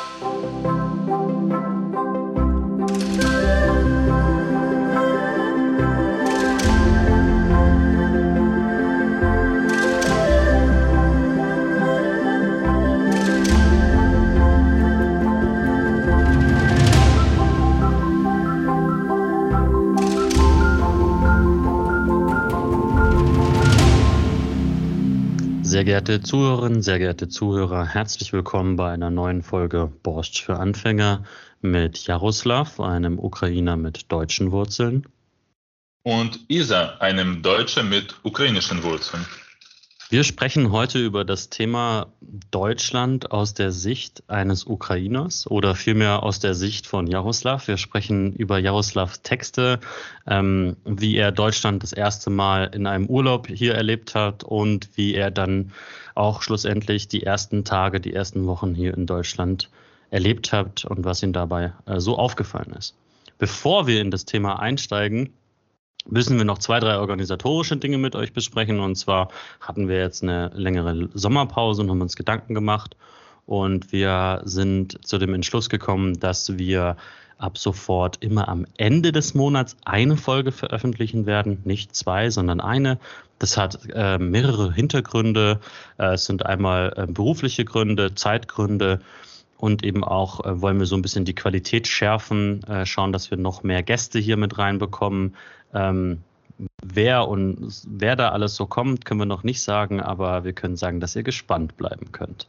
Música Sehr geehrte Zuhörerinnen, sehr geehrte Zuhörer, herzlich willkommen bei einer neuen Folge Borscht für Anfänger mit Jaroslav, einem Ukrainer mit deutschen Wurzeln. Und Isa, einem Deutschen mit ukrainischen Wurzeln. Wir sprechen heute über das Thema Deutschland aus der Sicht eines Ukrainers oder vielmehr aus der Sicht von Jaroslav. Wir sprechen über Jaroslavs Texte, ähm, wie er Deutschland das erste Mal in einem Urlaub hier erlebt hat und wie er dann auch schlussendlich die ersten Tage, die ersten Wochen hier in Deutschland erlebt hat und was ihm dabei äh, so aufgefallen ist. Bevor wir in das Thema einsteigen, müssen wir noch zwei, drei organisatorische Dinge mit euch besprechen. Und zwar hatten wir jetzt eine längere Sommerpause und haben uns Gedanken gemacht. Und wir sind zu dem Entschluss gekommen, dass wir ab sofort immer am Ende des Monats eine Folge veröffentlichen werden. Nicht zwei, sondern eine. Das hat äh, mehrere Hintergründe. Äh, es sind einmal äh, berufliche Gründe, Zeitgründe und eben auch äh, wollen wir so ein bisschen die Qualität schärfen, äh, schauen, dass wir noch mehr Gäste hier mit reinbekommen, ähm, wer und wer da alles so kommt, können wir noch nicht sagen, aber wir können sagen, dass ihr gespannt bleiben könnt.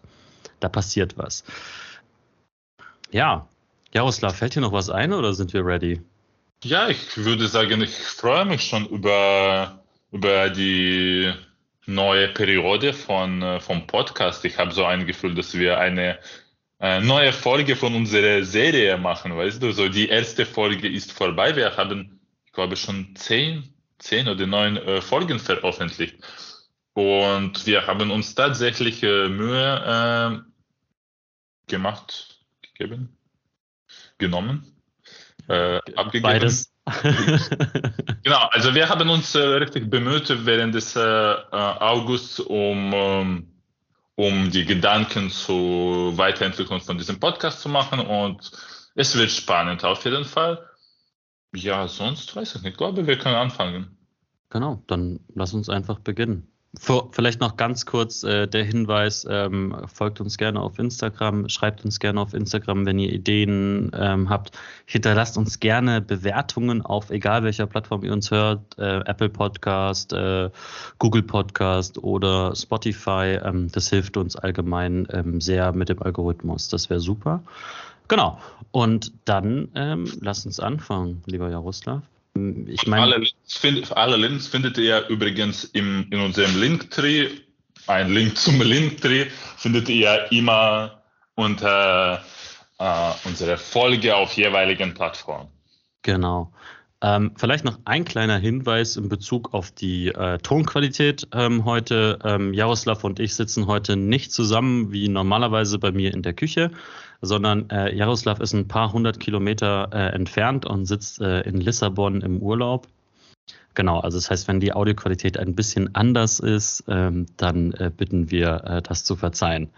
Da passiert was. Ja, Jaroslav, fällt dir noch was ein oder sind wir ready? Ja, ich würde sagen, ich freue mich schon über, über die neue Periode von, äh, vom Podcast. Ich habe so ein Gefühl, dass wir eine äh, neue Folge von unserer Serie machen, weißt du? So die erste Folge ist vorbei. Wir haben ich glaube, schon zehn, zehn oder neun äh, Folgen veröffentlicht. Und wir haben uns tatsächlich äh, Mühe äh, gemacht, gegeben, genommen, äh, abgegeben. Beides. genau, also wir haben uns äh, richtig bemüht während des äh, Augusts, um, ähm, um die Gedanken zur Weiterentwicklung von diesem Podcast zu machen. Und es wird spannend auf jeden Fall. Ja, sonst weiß ich nicht. Ich glaube, wir können anfangen. Genau, dann lass uns einfach beginnen. Vor, vielleicht noch ganz kurz äh, der Hinweis, ähm, folgt uns gerne auf Instagram, schreibt uns gerne auf Instagram, wenn ihr Ideen ähm, habt. Hinterlasst uns gerne Bewertungen auf egal welcher Plattform ihr uns hört, äh, Apple Podcast, äh, Google Podcast oder Spotify. Ähm, das hilft uns allgemein ähm, sehr mit dem Algorithmus. Das wäre super. Genau. Und dann ähm, lass uns anfangen, lieber Jaroslav. Ich meine, alle, Links find, alle Links findet ihr übrigens im, in unserem Linktree. Ein Link zum Linktree findet ihr immer unter äh, unserer Folge auf jeweiligen Plattformen. Genau. Ähm, vielleicht noch ein kleiner Hinweis in Bezug auf die äh, Tonqualität ähm, heute. Ähm, Jaroslav und ich sitzen heute nicht zusammen wie normalerweise bei mir in der Küche, sondern äh, Jaroslav ist ein paar hundert Kilometer äh, entfernt und sitzt äh, in Lissabon im Urlaub. Genau, also das heißt, wenn die Audioqualität ein bisschen anders ist, ähm, dann äh, bitten wir, äh, das zu verzeihen.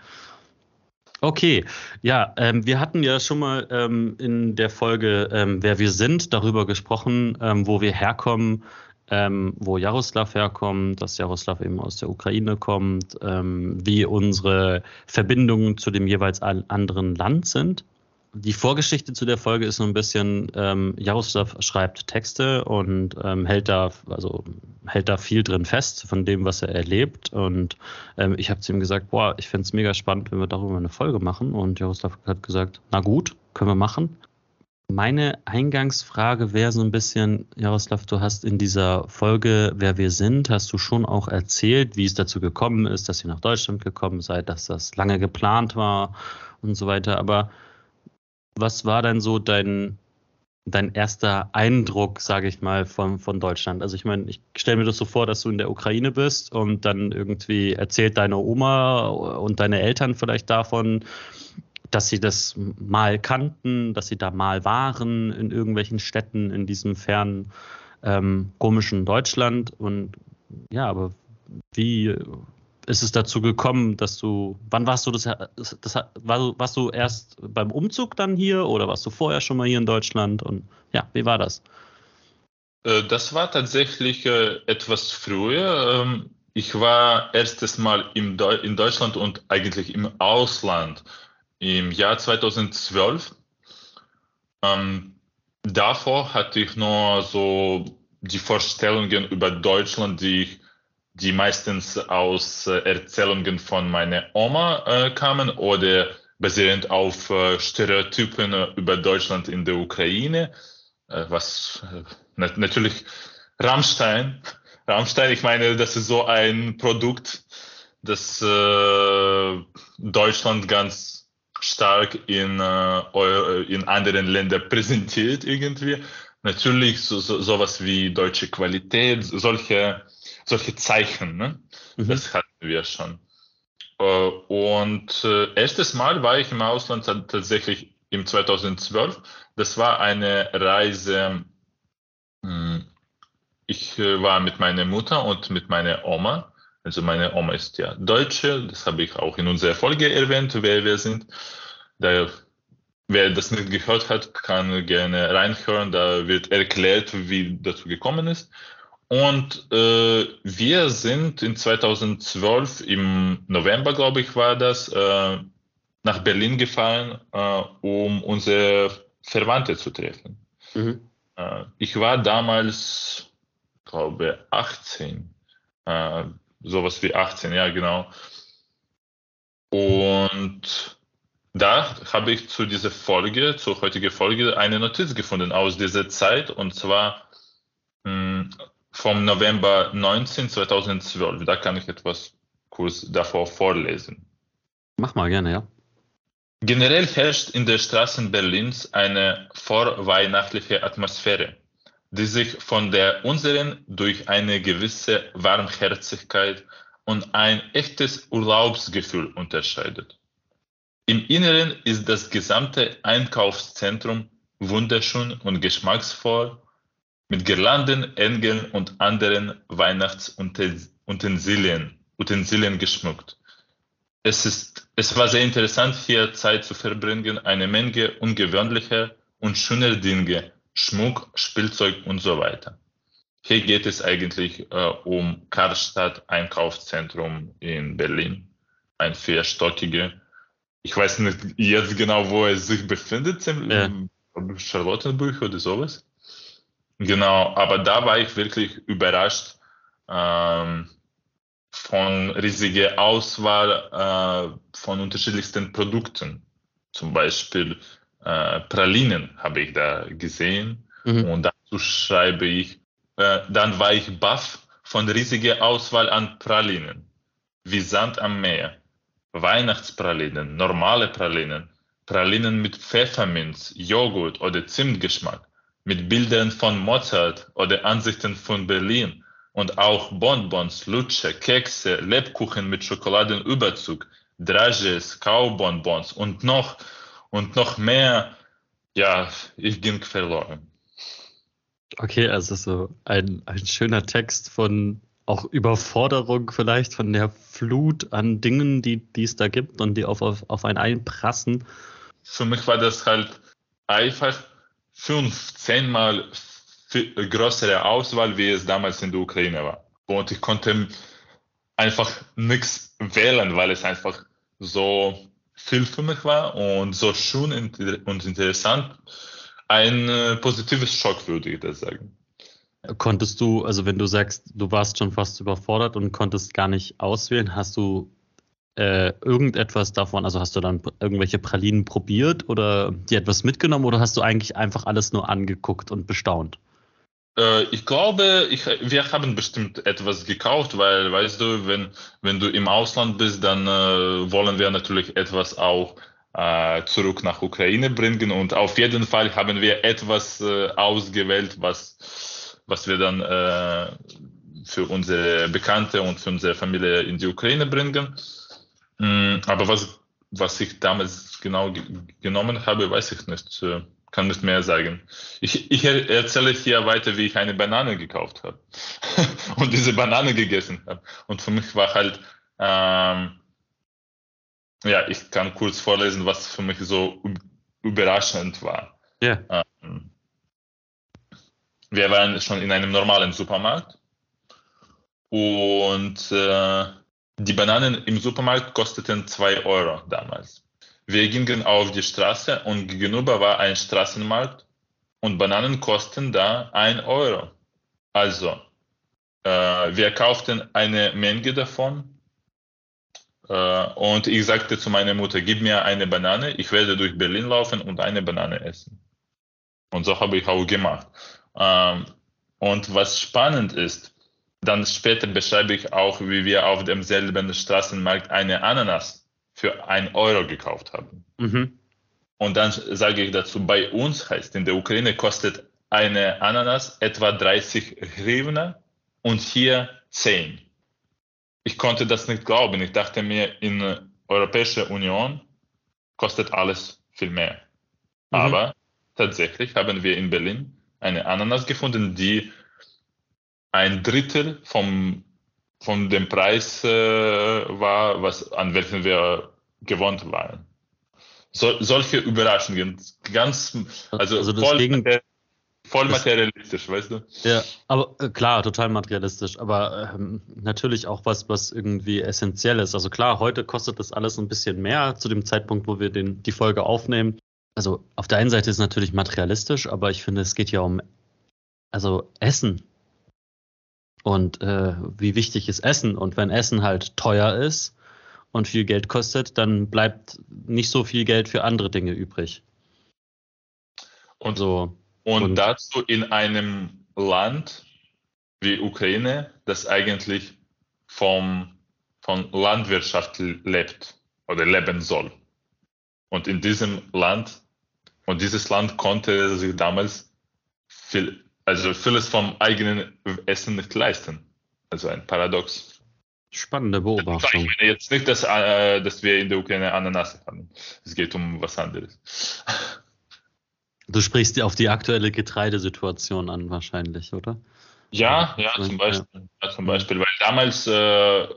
Okay, ja, ähm, wir hatten ja schon mal ähm, in der Folge, ähm, wer wir sind, darüber gesprochen, ähm, wo wir herkommen, ähm, wo Jaroslav herkommt, dass Jaroslav eben aus der Ukraine kommt, ähm, wie unsere Verbindungen zu dem jeweils anderen Land sind die Vorgeschichte zu der Folge ist so ein bisschen, ähm, Jaroslav schreibt Texte und ähm, hält da, also hält da viel drin fest von dem, was er erlebt. Und ähm, ich habe zu ihm gesagt, boah, ich finde es mega spannend, wenn wir darüber eine Folge machen. Und Jaroslav hat gesagt, na gut, können wir machen. Meine Eingangsfrage wäre so ein bisschen, Jaroslav, du hast in dieser Folge, wer wir sind, hast du schon auch erzählt, wie es dazu gekommen ist, dass ihr nach Deutschland gekommen seid, dass das lange geplant war und so weiter. Aber was war denn so dein, dein erster Eindruck, sage ich mal, von, von Deutschland? Also ich meine, ich stelle mir das so vor, dass du in der Ukraine bist und dann irgendwie erzählt deine Oma und deine Eltern vielleicht davon, dass sie das mal kannten, dass sie da mal waren in irgendwelchen Städten in diesem fernen, ähm, komischen Deutschland. Und ja, aber wie, ist es dazu gekommen, dass du, wann warst du das, das war, warst du erst beim Umzug dann hier oder warst du vorher schon mal hier in Deutschland und ja, wie war das? Äh, das war tatsächlich äh, etwas früher. Ähm, ich war erstes Mal in Deutschland und eigentlich im Ausland im Jahr 2012. Ähm, davor hatte ich nur so die Vorstellungen über Deutschland, die ich die meistens aus äh, Erzählungen von meiner Oma äh, kamen oder basierend auf äh, Stereotypen äh, über Deutschland in der Ukraine, äh, was äh, nat natürlich Rammstein, Rammstein, ich meine, das ist so ein Produkt, das Deutschland ganz stark in, in anderen Ländern präsentiert irgendwie. Natürlich so, so, sowas wie deutsche Qualität, solche solche Zeichen. Ne? Mhm. Das hatten wir schon. Äh, und äh, erstes Mal war ich im Ausland tatsächlich im 2012. Das war eine Reise. Hm, ich äh, war mit meiner Mutter und mit meiner Oma. Also meine Oma ist ja Deutsche, das habe ich auch in unserer Folge erwähnt, wer wir sind. Da, wer das nicht gehört hat, kann gerne reinhören. Da wird erklärt, wie dazu gekommen ist. Und äh, wir sind in 2012 im November, glaube ich, war das, äh, nach Berlin gefahren, äh, um unsere Verwandte zu treffen. Mhm. Äh, ich war damals, glaube 18, äh, sowas wie 18, ja genau. Und da habe ich zu dieser Folge, zur heutigen Folge, eine Notiz gefunden aus dieser Zeit und zwar mh, hm, vom November 19, 2012. Da kann ich etwas kurz davor vorlesen. Mach mal gerne, ja. Generell herrscht in den Straßen Berlins eine vorweihnachtliche Atmosphäre, die sich von der unseren durch eine gewisse Warmherzigkeit und ein echtes Urlaubsgefühl unterscheidet. Im Inneren ist das gesamte Einkaufszentrum wunderschön und geschmacksvoll mit Girlanden, Engeln und anderen Weihnachtsutensilien Utensilien geschmückt. Es, ist, es war sehr interessant, hier Zeit zu verbringen, eine Menge ungewöhnlicher und schöner Dinge, Schmuck, Spielzeug und so weiter. Hier geht es eigentlich äh, um Karstadt Einkaufszentrum in Berlin, ein vierstockige. Ich weiß nicht jetzt genau, wo es sich befindet, im ja. Charlottenburg oder sowas. Genau, aber da war ich wirklich überrascht ähm, von riesiger Auswahl äh, von unterschiedlichsten Produkten. Zum Beispiel äh, Pralinen habe ich da gesehen. Mhm. und dazu schreibe ich, äh, dann war ich baff von riesiger Auswahl an Pralinen, wie Sand am Meer, Weihnachtspralinen, normale Pralinen, Pralinen mit Pfefferminz, Joghurt oder Zimtgeschmack. Mit Bildern von Mozart oder Ansichten von Berlin. Und auch Bonbons, Lutsche, Kekse, Lebkuchen mit Schokoladenüberzug, Drages, Kaubonbons und noch und noch mehr. Ja, ich ging verloren. Okay, also so ein, ein schöner Text von auch Überforderung vielleicht von der Flut an Dingen, die, die es da gibt und die auf, auf, auf einen einprassen. Für mich war das halt einfach fünf, zehnmal größere Auswahl, wie es damals in der Ukraine war. Und ich konnte einfach nichts wählen, weil es einfach so viel für mich war und so schön und interessant. Ein äh, positives Schock, würde ich das sagen. Konntest du, also wenn du sagst, du warst schon fast überfordert und konntest gar nicht auswählen, hast du äh, irgendetwas davon, also hast du dann irgendwelche Pralinen probiert oder dir etwas mitgenommen oder hast du eigentlich einfach alles nur angeguckt und bestaunt? Äh, ich glaube, ich, wir haben bestimmt etwas gekauft, weil, weißt du, wenn, wenn du im Ausland bist, dann äh, wollen wir natürlich etwas auch äh, zurück nach Ukraine bringen und auf jeden Fall haben wir etwas äh, ausgewählt, was, was wir dann äh, für unsere Bekannte und für unsere Familie in die Ukraine bringen. Mm, aber was, was ich damals genau genommen habe, weiß ich nicht. Kann nicht mehr sagen. Ich, ich erzähle hier weiter, wie ich eine Banane gekauft habe und diese Banane gegessen habe. Und für mich war halt Ähm, ja, ich kann kurz vorlesen, was für mich so überraschend war. Ja. Ähm, wir waren schon in einem normalen Supermarkt und äh, die Bananen im Supermarkt kosteten 2 Euro damals. Wir gingen auf die Straße und gegenüber war ein Straßenmarkt und Bananen kosten da 1 Euro. Also, äh, wir kauften eine Menge davon äh, und ich sagte zu meiner Mutter, gib mir eine Banane, ich werde durch Berlin laufen und eine Banane essen. Und so habe ich auch gemacht. Ähm, und was spannend ist, dann später beschreibe ich auch, wie wir auf demselben Straßenmarkt eine Ananas für ein Euro gekauft haben. Mhm. Und dann sage ich dazu, bei uns heißt, in der Ukraine kostet eine Ananas etwa 30 Hryvnia und hier 10 ich konnte das nicht glauben. Ich dachte mir, in der Europäischen Union kostet alles viel mehr. Mhm. Aber tatsächlich haben wir in Berlin eine Ananas gefunden, die ein Drittel vom, von dem Preis äh, war, was, an welchen wir gewohnt waren. So, solche Überraschungen, ganz, also, also voll, Voll materialistisch, weißt du? Ja, aber äh, klar, total materialistisch, aber ähm, natürlich auch was, was irgendwie essentiell ist. Also klar, heute kostet das alles ein bisschen mehr zu dem Zeitpunkt, wo wir den, die Folge aufnehmen. Also auf der einen Seite ist es natürlich materialistisch, aber ich finde, es geht ja um also Essen. Und äh, wie wichtig ist Essen? Und wenn Essen halt teuer ist und viel Geld kostet, dann bleibt nicht so viel Geld für andere Dinge übrig. Und so und, und dazu in einem Land wie Ukraine, das eigentlich vom, von Landwirtschaft lebt oder leben soll. Und in diesem Land, und dieses Land konnte sich damals viel, also vieles vom eigenen Essen nicht leisten. Also ein Paradox. Spannende Beobachtung. Ich meine jetzt nicht, dass, äh, dass wir in der Ukraine Ananas haben. Es geht um was anderes. Du sprichst auf die aktuelle Getreidesituation an, wahrscheinlich, oder? Ja, ja, zum Beispiel. Ja. zum Beispiel. Weil damals äh,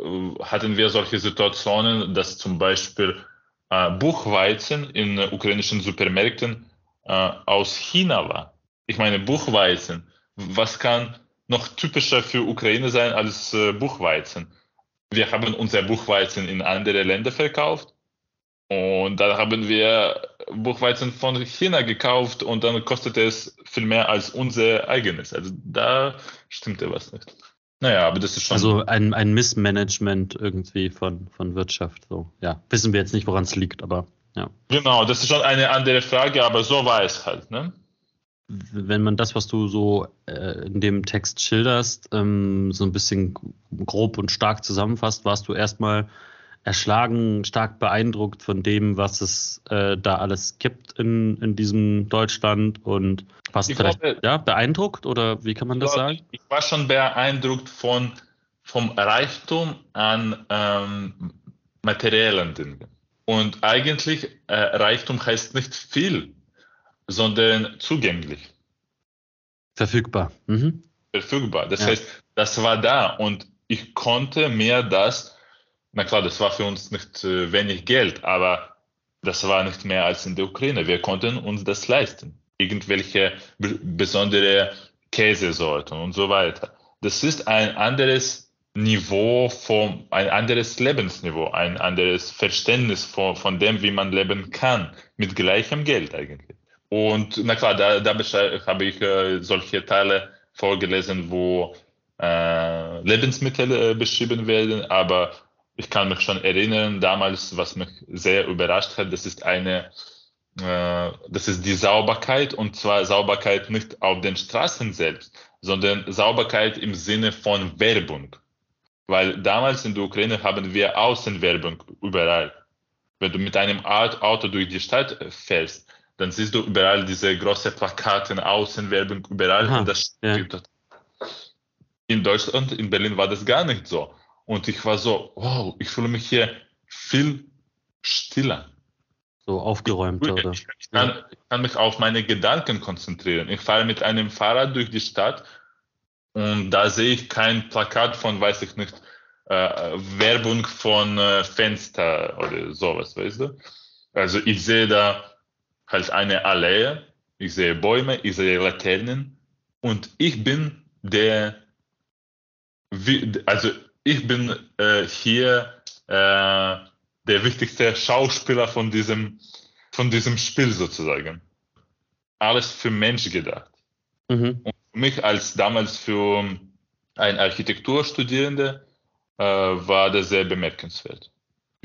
hatten wir solche Situationen, dass zum Beispiel äh, Buchweizen in ukrainischen Supermärkten äh, aus China war. Ich meine, Buchweizen. Was kann noch typischer für Ukraine sein als äh, Buchweizen? Wir haben unser Buchweizen in andere Länder verkauft und dann haben wir Buchweizen von China gekauft und dann kostete es viel mehr als unser eigenes. Also da stimmte was nicht. Naja, aber das ist schon. Also ein, ein Missmanagement irgendwie von, von Wirtschaft. So, ja. Wissen wir jetzt nicht, woran es liegt, aber ja. Genau, das ist schon eine andere Frage, aber so war es halt, ne? Wenn man das, was du so äh, in dem Text schilderst, ähm, so ein bisschen grob und stark zusammenfasst, warst du erstmal erschlagen, stark beeindruckt von dem, was es äh, da alles gibt in, in diesem Deutschland und was vielleicht glaube, ja, beeindruckt oder wie kann man das glaube, sagen? Ich war schon beeindruckt von vom Reichtum an ähm, materiellen Dingen. Und eigentlich äh, Reichtum heißt nicht viel, sondern zugänglich. Verfügbar. Mhm. Verfügbar. Das ja. heißt, das war da und ich konnte mir das na klar, das war für uns nicht äh, wenig Geld, aber das war nicht mehr als in der Ukraine. Wir konnten uns das leisten. Irgendwelche besondere Käsesorten und so weiter. Das ist ein anderes Niveau vom, ein anderes Lebensniveau, ein anderes Verständnis von, von dem, wie man leben kann, mit gleichem Geld eigentlich. Und na klar, da, da habe ich äh, solche Teile vorgelesen, wo äh, Lebensmittel äh, beschrieben werden, aber ich kann mich schon erinnern, damals, was mich sehr überrascht hat, das ist eine, äh, das ist die Sauberkeit und zwar Sauberkeit nicht auf den Straßen selbst, sondern Sauberkeit im Sinne von Werbung. Weil damals in der Ukraine haben wir Außenwerbung überall. Wenn du mit einem Auto durch die Stadt fährst, dann siehst du überall diese große Plakate, Außenwerbung überall. Aha, das ja. In Deutschland, in Berlin war das gar nicht so. Und ich war so, wow, ich fühle mich hier viel stiller. So aufgeräumter, oder? Ich, ich, kann, ich kann mich auf meine Gedanken konzentrieren. Ich fahre mit einem Fahrrad durch die Stadt und da sehe ich kein Plakat von, weiß ich nicht, äh, Werbung von äh, Fenster oder sowas, weißt du? Also ich sehe da halt eine Allee, ich sehe Bäume, ich sehe Laternen und ich bin der, also ich bin äh, hier äh, der wichtigste Schauspieler von diesem, von diesem Spiel sozusagen. Alles für Mensch gedacht. Mhm. Und für mich als damals für ein Architekturstudierende äh, war das sehr bemerkenswert,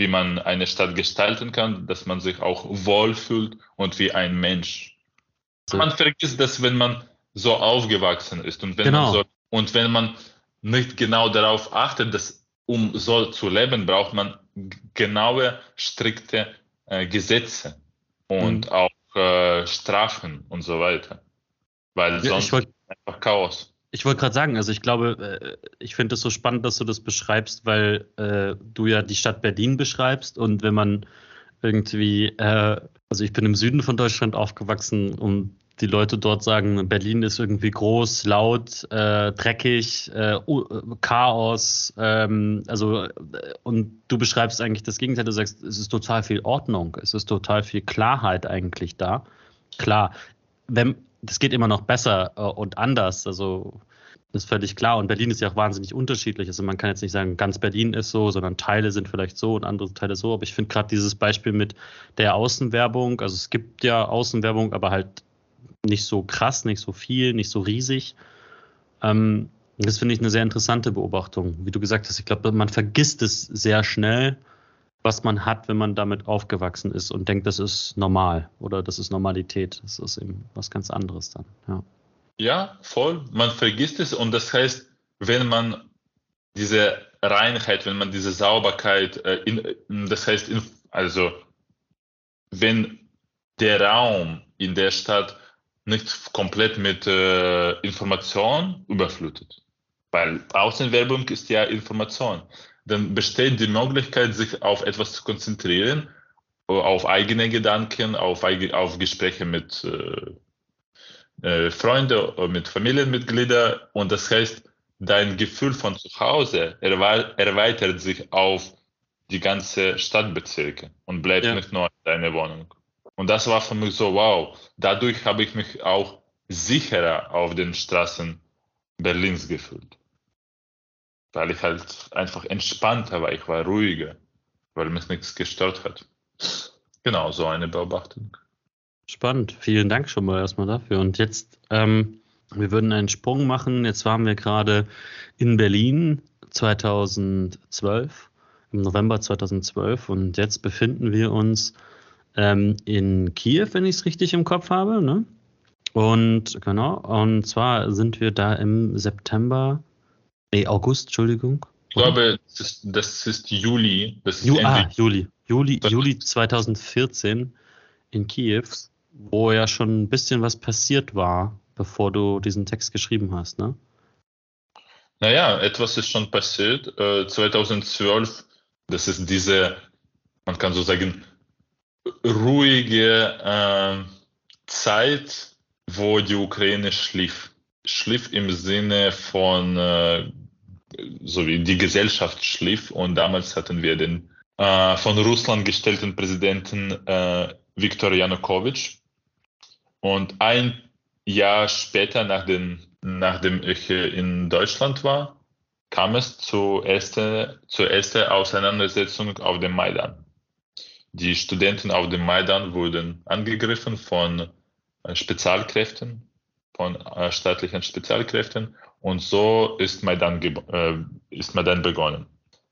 wie man eine Stadt gestalten kann, dass man sich auch wohlfühlt und wie ein Mensch. So. Man vergisst das, wenn man so aufgewachsen ist und wenn genau. man so, und wenn man nicht genau darauf achtet, dass um so zu leben, braucht man genaue, strikte äh, Gesetze und mhm. auch äh, Strafen und so weiter. Weil ja, sonst wollt, einfach Chaos. Ich wollte gerade sagen, also ich glaube, äh, ich finde es so spannend, dass du das beschreibst, weil äh, du ja die Stadt Berlin beschreibst und wenn man irgendwie, äh, also ich bin im Süden von Deutschland aufgewachsen und die Leute dort sagen, Berlin ist irgendwie groß, laut, äh, dreckig, äh, Chaos. Ähm, also, äh, und du beschreibst eigentlich das Gegenteil. Du sagst, es ist total viel Ordnung, es ist total viel Klarheit eigentlich da. Klar, wenn, das geht immer noch besser äh, und anders. Also, das ist völlig klar. Und Berlin ist ja auch wahnsinnig unterschiedlich. Also man kann jetzt nicht sagen, ganz Berlin ist so, sondern Teile sind vielleicht so und andere Teile so. Aber ich finde gerade dieses Beispiel mit der Außenwerbung, also es gibt ja Außenwerbung, aber halt nicht so krass, nicht so viel, nicht so riesig. Ähm, das finde ich eine sehr interessante Beobachtung. Wie du gesagt hast, ich glaube, man vergisst es sehr schnell, was man hat, wenn man damit aufgewachsen ist und denkt, das ist normal oder das ist Normalität. Das ist eben was ganz anderes dann. Ja, ja voll. Man vergisst es und das heißt, wenn man diese Reinheit, wenn man diese Sauberkeit, äh, in, das heißt, in, also wenn der Raum in der Stadt nicht komplett mit äh, Information überflutet. Weil Außenwerbung ist ja Information. Dann besteht die Möglichkeit, sich auf etwas zu konzentrieren, auf eigene Gedanken, auf, auf Gespräche mit äh, äh, Freunden, mit Familienmitgliedern. Und das heißt, dein Gefühl von zu Hause erweitert sich auf die ganze Stadtbezirke und bleibt ja. nicht nur in deiner Wohnung. Und das war für mich so, wow, dadurch habe ich mich auch sicherer auf den Straßen Berlins gefühlt. Weil ich halt einfach entspannter war, ich war ruhiger, weil mich nichts gestört hat. Genau, so eine Beobachtung. Spannend, vielen Dank schon mal erstmal dafür. Und jetzt, ähm, wir würden einen Sprung machen. Jetzt waren wir gerade in Berlin 2012, im November 2012 und jetzt befinden wir uns ähm, in Kiew, wenn ich es richtig im Kopf habe. Ne? Und genau, und zwar sind wir da im September, nee, August, Entschuldigung. Ich glaube, das ist, das ist Juli. Das ist Ju ah, Juli. Juli, Juli 2014 in Kiew, wo ja schon ein bisschen was passiert war, bevor du diesen Text geschrieben hast, ne? Naja, etwas ist schon passiert. Äh, 2012, das ist diese, man kann so sagen, ruhige äh, Zeit, wo die Ukraine schlief. Schlief im Sinne von, äh, so wie die Gesellschaft schlief. Und damals hatten wir den äh, von Russland gestellten Präsidenten äh, Viktor Janukowitsch. Und ein Jahr später, nach den, nachdem ich in Deutschland war, kam es zur ersten, zur ersten Auseinandersetzung auf dem Maidan. Die Studenten auf dem Maidan wurden angegriffen von äh, Spezialkräften, von äh, staatlichen Spezialkräften und so ist Maidan, äh, ist Maidan begonnen.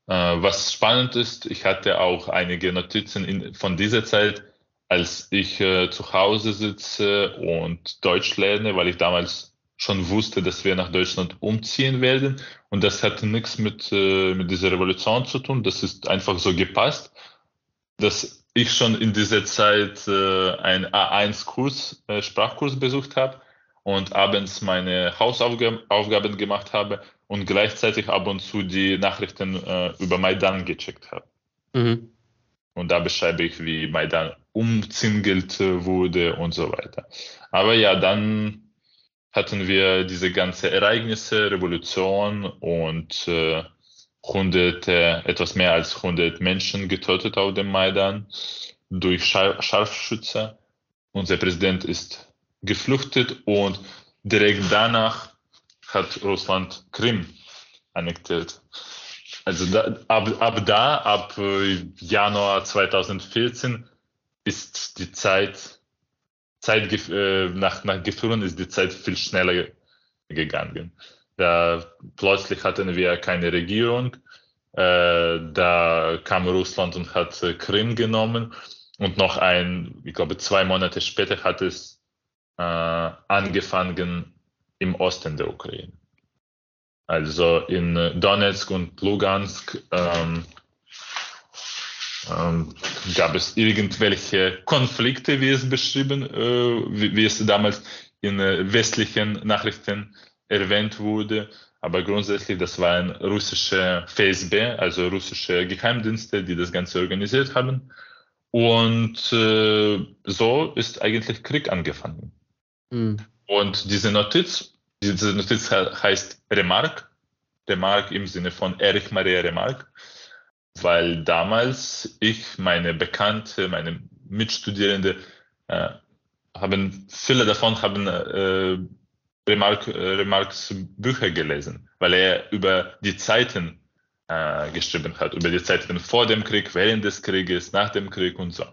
Was spannend ist, ich hatte auch einige Notizen in, von dieser Zeit, als ich äh, zu Hause sitze und Deutsch lerne, weil ich damals schon wusste, dass wir nach Deutschland umziehen werden. Und das hatte nichts mit, äh, mit dieser Revolution zu tun. Das ist einfach so gepasst dass ich schon in dieser Zeit äh, einen A1-Kurs, äh, Sprachkurs besucht habe und abends meine Hausaufgaben gemacht habe und gleichzeitig ab und zu die Nachrichten äh, über Maidan gecheckt habe. Mhm. Und da beschreibe ich, wie Maidan umzingelt wurde und so weiter. Aber ja, dann hatten wir diese ganze Ereignisse, Revolution und äh, hunderte, etwas mehr als 100 Menschen getötet auf dem Maidan durch Scharfschütze. Unser Präsident ist geflüchtet und direkt danach hat Russland Krim annektiert. Also da, ab, ab da, ab äh, Januar 2014 ist die Zeit, Zeit äh, nach, nach Gefühlen ist die Zeit viel schneller gegangen. Da plötzlich hatten wir keine Regierung. Äh, da kam Russland und hat äh, Krim genommen. Und noch ein, ich glaube, zwei Monate später hat es angefangen im Osten der Ukraine. Also in Donetsk und Lugansk ähm, ähm, gab es irgendwelche Konflikte, wie es beschrieben, äh, wie, wie, es damals in äh, westlichen Nachrichten erwähnt wurde. Aber grundsätzlich, das waren russische FSB, also russische Geheimdienste, die das Ganze organisiert haben. Und äh, so ist eigentlich Krieg angefangen. Mhm. Und diese Notiz, diese Notiz heißt Remark, Remark im Sinne von Erich Maria Remark, weil damals ich, meine Bekannte, meine Mitstudierende, äh, haben, viele davon haben äh, Remark, äh, Remarks Bücher gelesen, weil er über die Zeiten äh, geschrieben hat, über die Zeiten vor dem Krieg, während des Krieges, nach dem Krieg und so.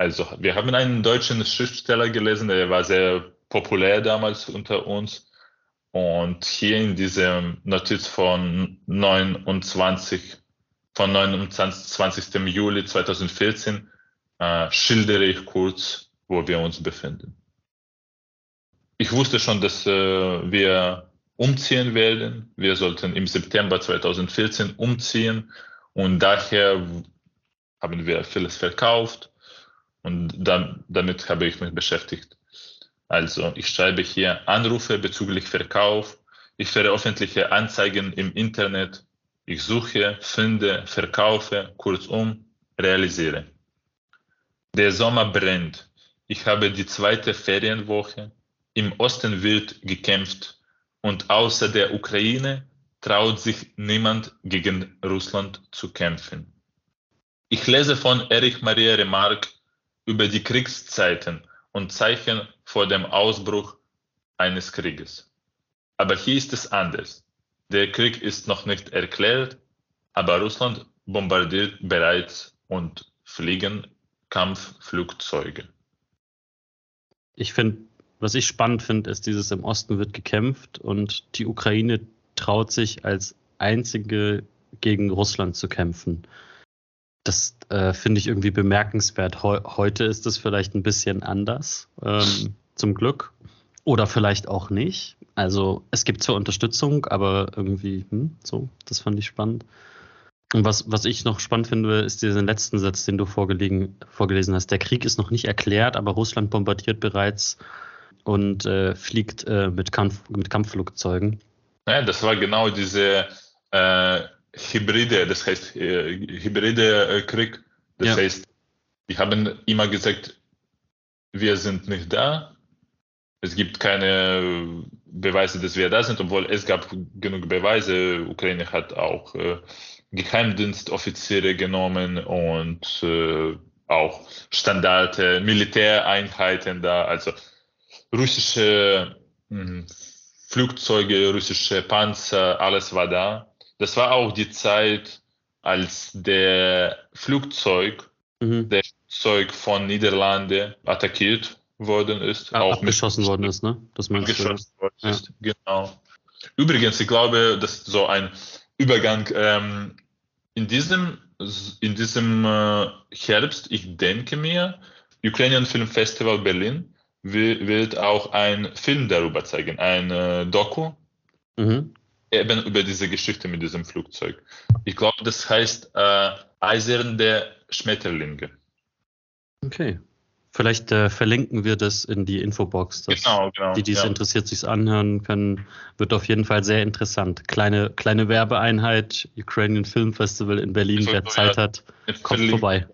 Also wir haben einen deutschen Schriftsteller gelesen, der war sehr populär damals unter uns. Und hier in dieser Notiz von 29, von 29. Juli 2014 äh, schildere ich kurz, wo wir uns befinden ich wusste schon, dass äh, wir umziehen werden. Wir sollten im September 2014 umziehen und daher haben wir vieles verkauft und dann, damit habe ich mich beschäftigt. Also ich schreibe hier Anrufe bezüglich Verkauf. Ich veröffentliche Anzeigen im Internet. Ich suche, finde, verkaufe, kurzum, realisiere. Der Sommer brennt. Ich habe die zweite Ferienwoche. Im Osten wird gekämpft und außer der Ukraine traut sich niemand gegen Russland zu kämpfen. Ich lese von Erich Maria Remarque über die Kriegszeiten und Zeichen vor dem Ausbruch eines Krieges. Aber hier ist es anders. Der Krieg ist noch nicht erklärt, aber Russland bombardiert bereits und fliegen Kampfflugzeuge. Ich finde was ich spannend finde, ist dieses im Osten wird gekämpft und die Ukraine traut sich als einzige gegen Russland zu kämpfen. Das äh, finde ich irgendwie bemerkenswert. Heu heute ist es vielleicht ein bisschen anders, ähm, zum Glück. Oder vielleicht auch nicht. Also es gibt zwar Unterstützung, aber irgendwie, hm, so, das fand ich spannend. Und was, was ich noch spannend finde, ist diesen letzten Satz, den du vorgelesen hast. Der Krieg ist noch nicht erklärt, aber Russland bombardiert bereits und äh, fliegt äh, mit, Kampf, mit Kampfflugzeugen. Ja, das war genau diese äh, Hybride, das heißt äh, hybride äh, Krieg. Das ja. heißt, die haben immer gesagt, wir sind nicht da. Es gibt keine Beweise, dass wir da sind, obwohl es gab genug Beweise. Ukraine hat auch äh, Geheimdienstoffiziere genommen und äh, auch Standarte, Militäreinheiten da. Also russische mh, Flugzeuge, russische Panzer, alles war da. Das war auch die Zeit, als der Flugzeug, mhm. der Flugzeug von Niederlande attackiert worden ist. Ah, auch abgeschossen worden ist, ne? Das abgeschossen worden ja. ist, genau. Übrigens, ich glaube, das ist so ein Übergang. Ähm, in diesem, in diesem äh, Herbst, ich denke mir, Ukrainian Film Festival Berlin wird auch ein Film darüber zeigen, ein äh, Doku, mhm. Eben über diese Geschichte mit diesem Flugzeug. Ich glaube, das heißt äh, Eiserne Schmetterlinge. Okay. Vielleicht äh, verlinken wir das in die Infobox, dass genau, genau, die, die es ja. interessiert, sich anhören können. Wird auf jeden Fall sehr interessant. Kleine, kleine Werbeeinheit, Ukrainian Film Festival in Berlin, wer Zeit ja, hat, kommt vorbei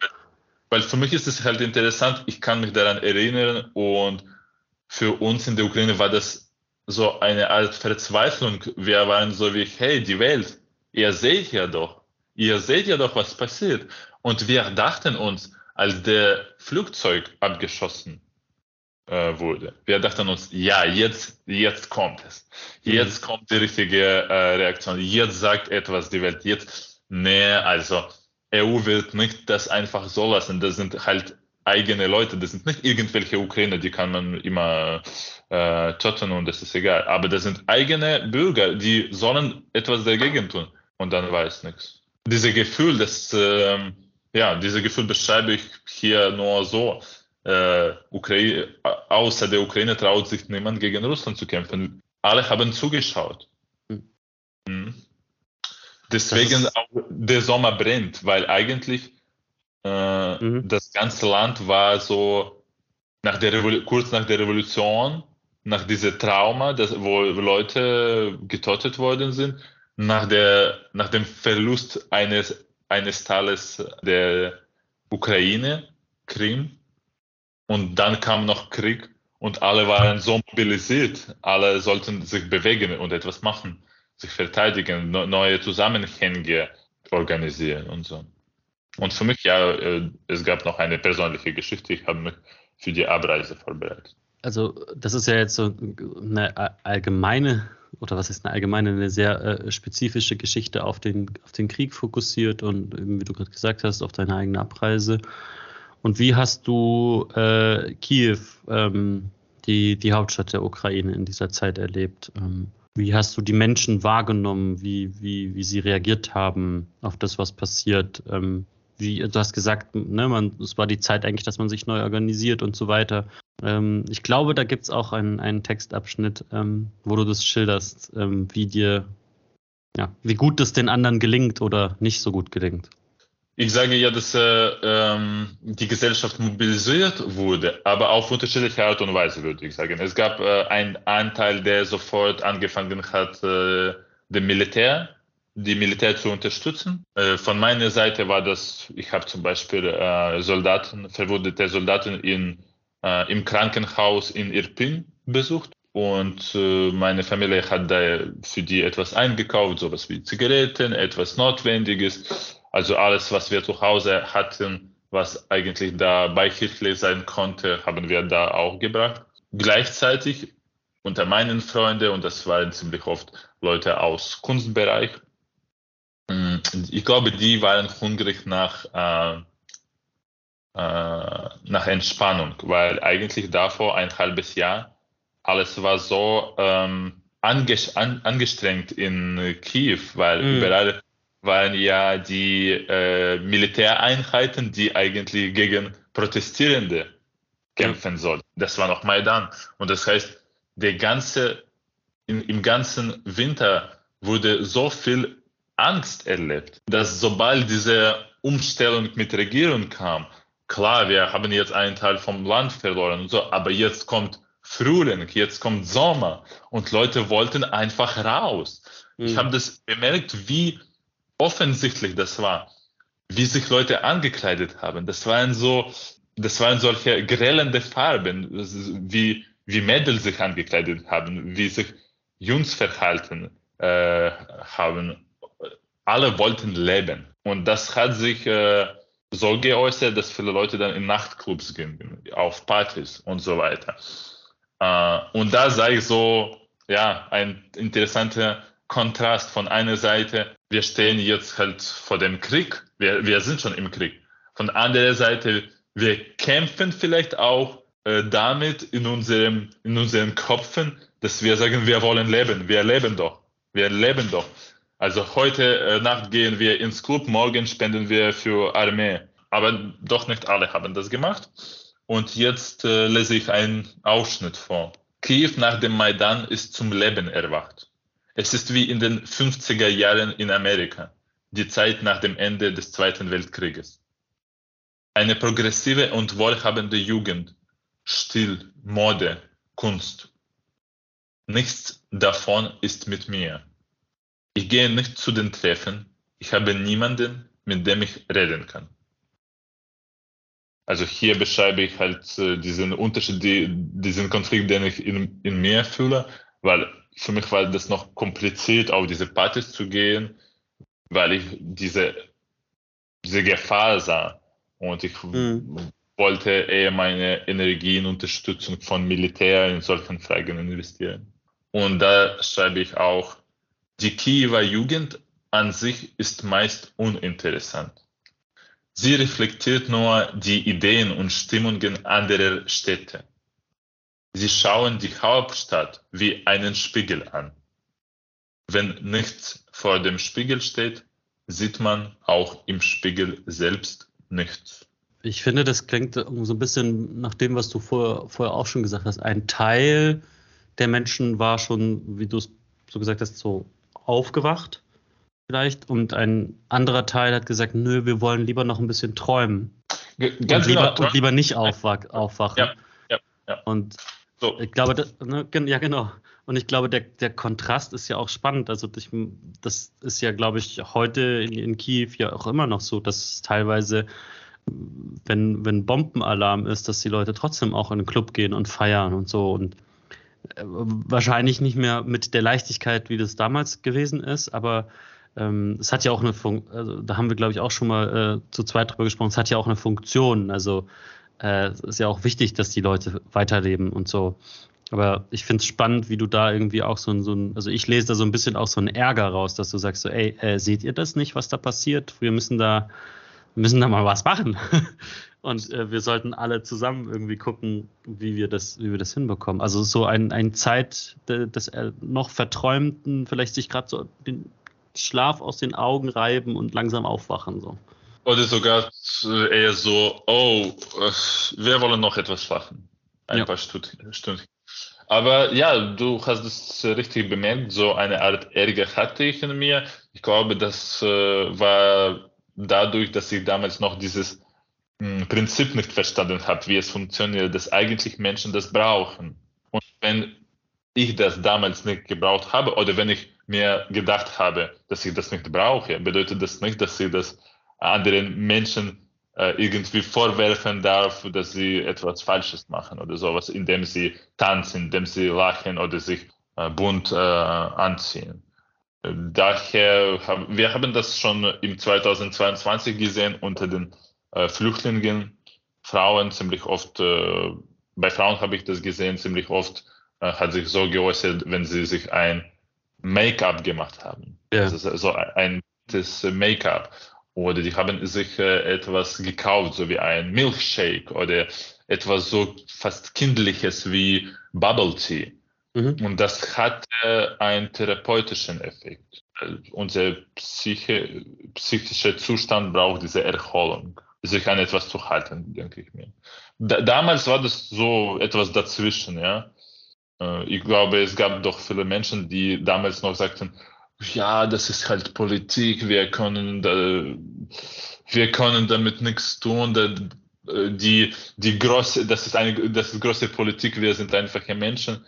weil für mich ist es halt interessant, ich kann mich daran erinnern und für uns in der Ukraine war das so eine Art Verzweiflung. Wir waren so wie, hey, die Welt, ihr seht ja doch, ihr seht ja doch, was passiert. Und wir dachten uns, als der Flugzeug abgeschossen äh, wurde, wir dachten uns, ja, jetzt, jetzt kommt es. Jetzt mhm. kommt die richtige äh, Reaktion. Jetzt sagt etwas die Welt. Jetzt, nee, also EU wird nicht das einfach so lassen. Das sind halt eigene Leute. Das sind nicht irgendwelche Ukrainer, die kann man immer äh, töten und das ist egal. Aber das sind eigene Bürger, die sollen etwas dagegen tun und dann weiß nichts. Dieses Gefühl, das, äh, ja, dieses Gefühl beschreibe ich hier nur so. Äh, Ukraine, außer der Ukraine traut sich niemand gegen Russland zu kämpfen. Alle haben zugeschaut. Hm. Mhm. Deswegen auch der Sommer brennt, weil eigentlich äh, mhm. das ganze Land war so nach der kurz nach der Revolution, nach diesem Trauma, das, wo Leute getötet worden sind, nach, der, nach dem Verlust eines, eines Teiles der Ukraine, Krim, und dann kam noch Krieg und alle waren so mobilisiert, alle sollten sich bewegen und etwas machen sich verteidigen, neue Zusammenhänge organisieren und so. Und für mich, ja, äh, es gab noch eine persönliche Geschichte. Ich habe mich für die Abreise vorbereitet. Also, das ist ja jetzt so eine allgemeine, oder was ist eine allgemeine, eine sehr äh, spezifische Geschichte auf den, auf den Krieg fokussiert und, wie du gerade gesagt hast, auf deine eigene Abreise. Und wie hast du äh, Kiew, ähm, die, die Hauptstadt der Ukraine, in dieser Zeit erlebt? Ähm, wie hast du die Menschen wahrgenommen, wie, wie, wie sie reagiert haben auf das, was passiert? Ähm, wie, du hast gesagt, ne, man, es war die Zeit eigentlich, dass man sich neu organisiert und so weiter. Ähm, ich glaube, da gibt es auch einen, einen Textabschnitt, ähm, wo du das schilderst, ähm, wie dir, ja, wie gut es den anderen gelingt oder nicht so gut gelingt. Ich sage ja, dass äh, ähm, die Gesellschaft mobilisiert wurde, aber auf unterschiedliche Art und Weise, würde ich sagen. Es gab äh, einen Anteil, der sofort angefangen hat, äh, dem Militär, die Militär zu unterstützen. Äh, von meiner Seite war das, ich habe zum Beispiel äh, Soldaten, verwundete Soldaten in, äh, im Krankenhaus in Irpin besucht und meine Familie hat da für die etwas eingekauft, sowas wie Zigaretten, etwas Notwendiges also alles, was wir zu Hause hatten, was eigentlich da beihilflich sein konnte, haben wir da auch gebracht. Gleichzeitig unter meinen Freunden, und das waren ziemlich oft Leute aus Kunstbereich, ich glaube, die waren hungrig nach, äh, äh, nach Entspannung, weil eigentlich davor ein halbes Jahr alles war so ähm, angestrengt in Kiew, weil mm. überall waren ja die äh, Militäreinheiten, die eigentlich gegen Protestierende kämpfen sollten. Das war noch Maidan. Und das heißt, der ganze, in, im ganzen Winter wurde so viel Angst erlebt, dass sobald diese Umstellung mit Regierung kam, klar, wir haben jetzt einen Teil vom Land verloren und so, aber jetzt kommt Frühling, jetzt kommt Sommer und Leute wollten einfach raus. Mhm. Ich habe das bemerkt, wie offensichtlich das war, wie sich Leute angekleidet haben. Das waren so, das waren solche grellende Farben, wie, wie Mädels sich angekleidet haben, wie sich Jungs verhalten äh, haben. Alle wollten leben. Und das hat sich äh, so geäußert, dass viele Leute dann in Nachtclubs gingen, auf Partys und so weiter. Äh, und da sei so, ja, ein interessanter Kontrast von einer Seite, wir stehen jetzt halt vor dem Krieg, wir, wir sind schon im Krieg. Von anderer Seite, wir kämpfen vielleicht auch äh, damit in unserem, in unseren Köpfen, dass wir sagen, wir wollen leben, wir leben doch, wir leben doch. Also heute äh, Nacht gehen wir ins Club, morgen spenden wir für Armee. Aber doch nicht alle haben das gemacht. Und jetzt äh, lese ich einen Ausschnitt vor. Kiew nach dem Maidan ist zum Leben erwacht. Es ist wie in den 50er Jahren in Amerika, die Zeit nach dem Ende des Zweiten Weltkrieges. Eine progressive und wohlhabende Jugend, Stil, Mode, Kunst. Nichts davon ist mit mir. Ich gehe nicht zu den Treffen, ich habe niemanden, mit dem ich reden kann. Also hier beschreibe ich halt äh, diesen Unterschied, die, diesen Konflikt, den ich in, in mir fühle, weil für mich war das noch kompliziert, auf diese Partys zu gehen, weil ich diese, diese Gefahr sah. Und ich mhm. wollte eher meine Energie in Unterstützung von Militär in solchen Fragen investieren. Und da schreibe ich auch, die Kiewer Jugend an sich ist meist uninteressant. Sie reflektiert nur die Ideen und Stimmungen anderer Städte. Sie schauen die Hauptstadt wie einen Spiegel an. Wenn nichts vor dem Spiegel steht, sieht man auch im Spiegel selbst nichts. Ich finde, das klingt so ein bisschen nach dem, was du vorher, vorher auch schon gesagt hast. Ein Teil der Menschen war schon, wie du es so gesagt hast, so aufgewacht vielleicht und ein anderer Teil hat gesagt, nö, wir wollen lieber noch ein bisschen träumen. Ganz und, genau, lieber, und lieber nicht aufwach, aufwachen. Ja, ja, ja. Und so. ich glaube, das, ne, ja genau. Und ich glaube, der, der Kontrast ist ja auch spannend. Also ich, das ist ja, glaube ich, heute in, in Kiew ja auch immer noch so, dass teilweise, wenn, wenn Bombenalarm ist, dass die Leute trotzdem auch in den Club gehen und feiern und so. Und wahrscheinlich nicht mehr mit der Leichtigkeit, wie das damals gewesen ist, aber ähm, es hat ja auch eine Funktion, also da haben wir, glaube ich, auch schon mal äh, zu zweit drüber gesprochen, es hat ja auch eine Funktion. Also äh, es ist ja auch wichtig, dass die Leute weiterleben und so. Aber ich finde es spannend, wie du da irgendwie auch so ein, so ein, also ich lese da so ein bisschen auch so einen Ärger raus, dass du sagst so, ey, äh, seht ihr das nicht, was da passiert? Wir müssen da, wir müssen da mal was machen. Und äh, wir sollten alle zusammen irgendwie gucken, wie wir das, wie wir das hinbekommen. Also so ein, ein Zeit des äh, noch Verträumten, vielleicht sich gerade so den Schlaf aus den Augen reiben und langsam aufwachen. So. Oder sogar eher so, oh, wir wollen noch etwas machen. Ein ja. paar Stunden. Aber ja, du hast es richtig bemerkt, so eine Art Ärger hatte ich in mir. Ich glaube, das äh, war dadurch, dass ich damals noch dieses hm, Prinzip nicht verstanden habe, wie es funktioniert, dass eigentlich Menschen das brauchen. Und wenn ich das damals nicht gebraucht habe oder wenn ich mir gedacht habe, dass ich das nicht brauche, bedeutet das nicht, dass ich das anderen Menschen äh, irgendwie vorwerfen darf, dass sie etwas Falsches machen oder sowas, indem sie tanzen, indem sie lachen oder sich äh, bunt äh, anziehen. Daher haben wir haben das schon im 2022 gesehen unter den äh, Flüchtlingen, Frauen ziemlich oft, äh, bei Frauen habe ich das gesehen, ziemlich oft äh, hat sich so geäußert, wenn sie sich ein Make-up gemacht haben. Ja. Also so ein das Make-up. Oder die haben sich äh, etwas gekauft, so wie ein Milkshake oder etwas so fast Kindliches wie Bubble Tea. Mhm. Und das hat einen therapeutischen Effekt. Unser Psyche, psychischer Zustand braucht diese Erholung, sich an etwas zu halten, denke ich mir. Da, damals war das so etwas dazwischen, ja. Äh, ich glaube, es gab doch viele Menschen, die damals noch sagten, ja, das ist halt Politik, wir können da, wir können damit nichts tun, da, äh, die, die große, das ist eine, das ist große Politik, wir sind einfache Menschen.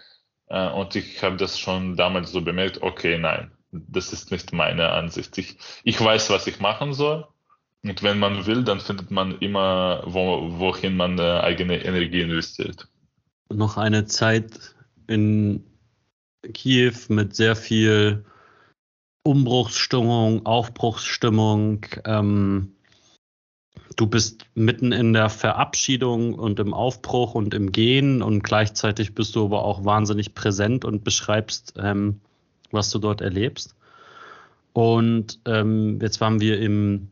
Äh, und ich habe das schon damals so bemerkt, okay, nein, das ist nicht meine Ansicht. Ich, ich weiß, was ich machen soll. Und wenn man will, dann findet man immer, wo, wohin man eigene Energie investiert. Noch eine Zeit in Kiew mit sehr viel Umbruchsstimmung, Aufbruchsstimmung. Ähm, du bist mitten in der Verabschiedung und im Aufbruch und im Gehen und gleichzeitig bist du aber auch wahnsinnig präsent und beschreibst, ähm, was du dort erlebst. Und ähm, jetzt waren wir im,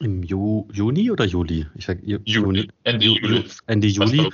im Ju Juni oder Juli? Ich sag, Juni. Juni. Ende Juli. Ende Juli.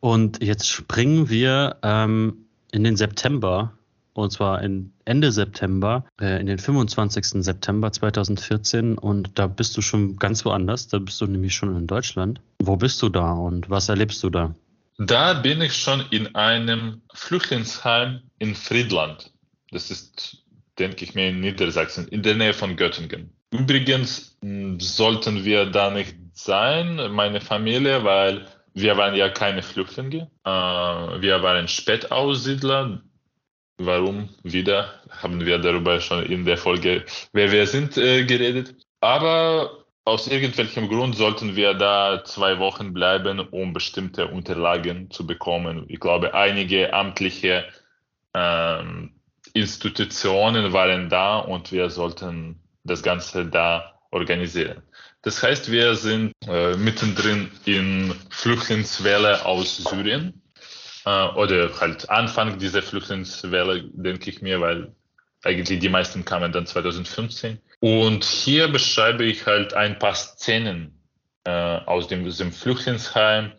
Und jetzt springen wir ähm, in den September, und zwar in Ende September, äh, in den 25. September 2014. Und da bist du schon ganz woanders. Da bist du nämlich schon in Deutschland. Wo bist du da und was erlebst du da? Da bin ich schon in einem Flüchtlingsheim in Friedland. Das ist, denke ich mir, in Niedersachsen, in der Nähe von Göttingen. Übrigens sollten wir da nicht sein, meine Familie, weil wir waren ja keine Flüchtlinge. Äh, wir waren Spätaussiedler. Warum wieder? Haben wir darüber schon in der Folge, wer wir sind, äh, geredet. Aber aus irgendwelchem Grund sollten wir da zwei Wochen bleiben, um bestimmte Unterlagen zu bekommen. Ich glaube, einige amtliche ähm, Institutionen waren da und wir sollten das Ganze da organisieren. Das heißt, wir sind äh, mittendrin in Flüchtlingswelle aus Syrien äh, oder halt Anfang dieser Flüchtlingswelle, denke ich mir, weil eigentlich die meisten kamen dann 2015. Und hier beschreibe ich halt ein paar Szenen äh, aus dem, diesem Flüchtlingsheim,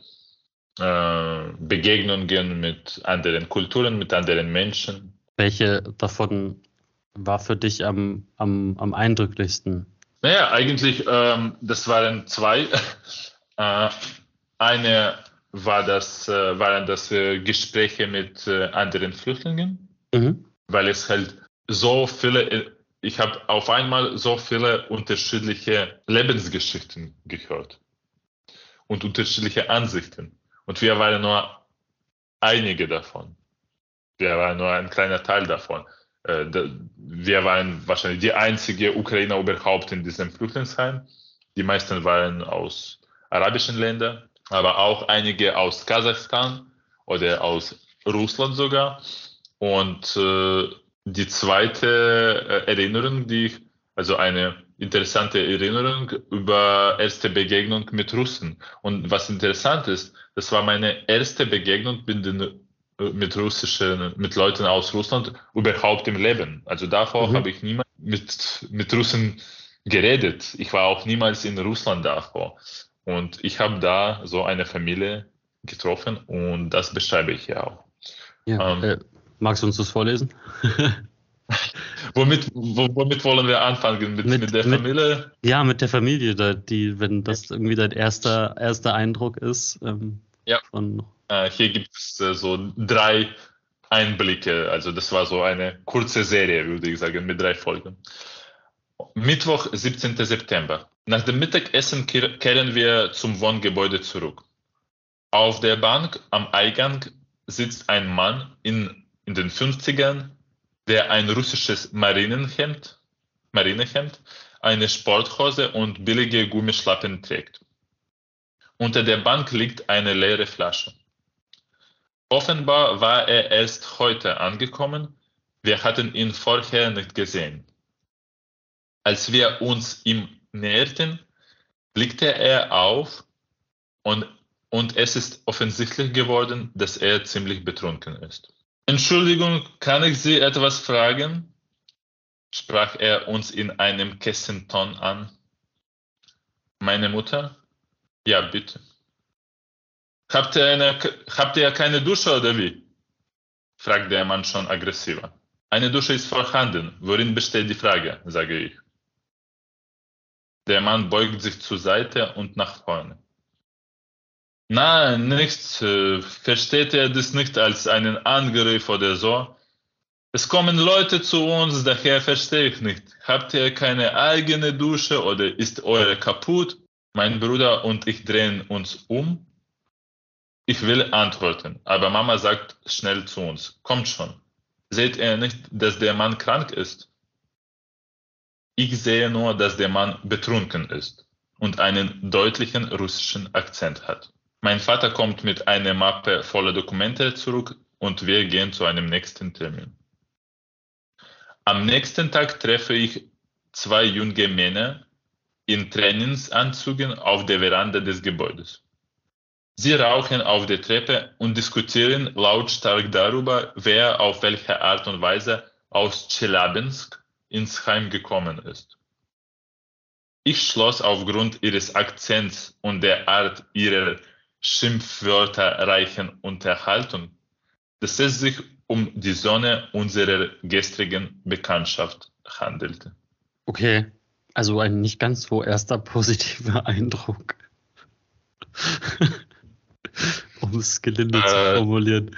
äh, Begegnungen mit anderen Kulturen, mit anderen Menschen. Welche davon war für dich am, am, am eindrücklichsten? Naja, eigentlich, ähm, das waren zwei. äh, eine war das, äh, waren das äh, Gespräche mit äh, anderen Flüchtlingen, mhm. weil es halt so viele, ich habe auf einmal so viele unterschiedliche Lebensgeschichten gehört und unterschiedliche Ansichten. Und wir waren nur einige davon. Wir waren nur ein kleiner Teil davon. Wir waren wahrscheinlich die einzige Ukrainer überhaupt in diesem Flüchtlingsheim. Die meisten waren aus arabischen Ländern, aber auch einige aus Kasachstan oder aus Russland sogar. Und äh, die zweite äh, Erinnerung, die ich, also eine interessante Erinnerung über erste Begegnung mit Russen. Und was interessant ist, das war meine erste Begegnung mit, den, äh, mit russischen, mit Leuten aus Russland überhaupt im Leben. Also davor mhm. habe ich niemals mit, mit Russen geredet. Ich war auch niemals in Russland davor. Und ich habe da so eine Familie getroffen und das beschreibe ich ja auch. Ja, ähm, äh, magst du uns das vorlesen? womit, womit wollen wir anfangen? Mit, mit, mit der Familie? ja, mit der Familie, die, wenn das irgendwie dein erster, erster Eindruck ist. Ähm, ja. Äh, hier gibt es äh, so drei Einblicke. Also das war so eine kurze Serie, würde ich sagen, mit drei Folgen. Mittwoch, 17. September. Nach dem Mittagessen kehren wir zum Wohngebäude zurück. Auf der Bank am Eingang sitzt ein Mann in, in den 50ern der ein russisches Marinenhemd, Marinehemd, eine Sporthose und billige Gummischlappen trägt. Unter der Bank liegt eine leere Flasche. Offenbar war er erst heute angekommen, wir hatten ihn vorher nicht gesehen. Als wir uns ihm näherten, blickte er auf und, und es ist offensichtlich geworden, dass er ziemlich betrunken ist. Entschuldigung, kann ich Sie etwas fragen? sprach er uns in einem Kessenton an. Meine Mutter? Ja, bitte. Habt ihr, eine, habt ihr keine Dusche oder wie? fragt der Mann schon aggressiver. Eine Dusche ist vorhanden. Worin besteht die Frage? sage ich. Der Mann beugt sich zur Seite und nach vorne. Nein, nichts. Äh, versteht er das nicht als einen Angriff oder so? Es kommen Leute zu uns, daher verstehe ich nicht. Habt ihr keine eigene Dusche oder ist eure kaputt? Mein Bruder und ich drehen uns um. Ich will antworten, aber Mama sagt schnell zu uns, kommt schon. Seht ihr nicht, dass der Mann krank ist? Ich sehe nur, dass der Mann betrunken ist und einen deutlichen russischen Akzent hat. Mein Vater kommt mit einer Mappe voller Dokumente zurück und wir gehen zu einem nächsten Termin. Am nächsten Tag treffe ich zwei junge Männer in Trainingsanzügen auf der Veranda des Gebäudes. Sie rauchen auf der Treppe und diskutieren lautstark darüber, wer auf welche Art und Weise aus Tschelabinsk ins Heim gekommen ist. Ich schloss aufgrund ihres Akzents und der Art ihrer schimpfwörterreichen Unterhaltung, dass es sich um die Sonne unserer gestrigen Bekanntschaft handelte. Okay, also ein nicht ganz so erster positiver Eindruck. um es gelinde äh, zu formulieren.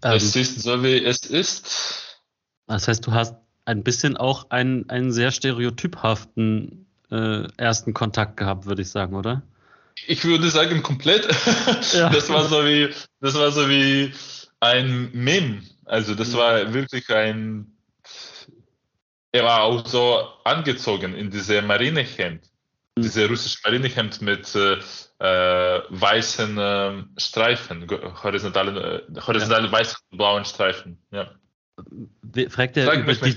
Es ähm, ist so, wie es ist. Das heißt, du hast ein bisschen auch einen, einen sehr stereotyphaften äh, ersten Kontakt gehabt, würde ich sagen, oder? ich würde sagen komplett. Ja. Das war so wie, das war so wie ein Meme. Also das war wirklich ein, er war auch so angezogen in diese Marinehemd, mhm. diese russische Marinehemd mit äh, weißen äh, Streifen, horizontalen, äh, horizontalen ja. weißen blauen Streifen. Ja. Fragt er die,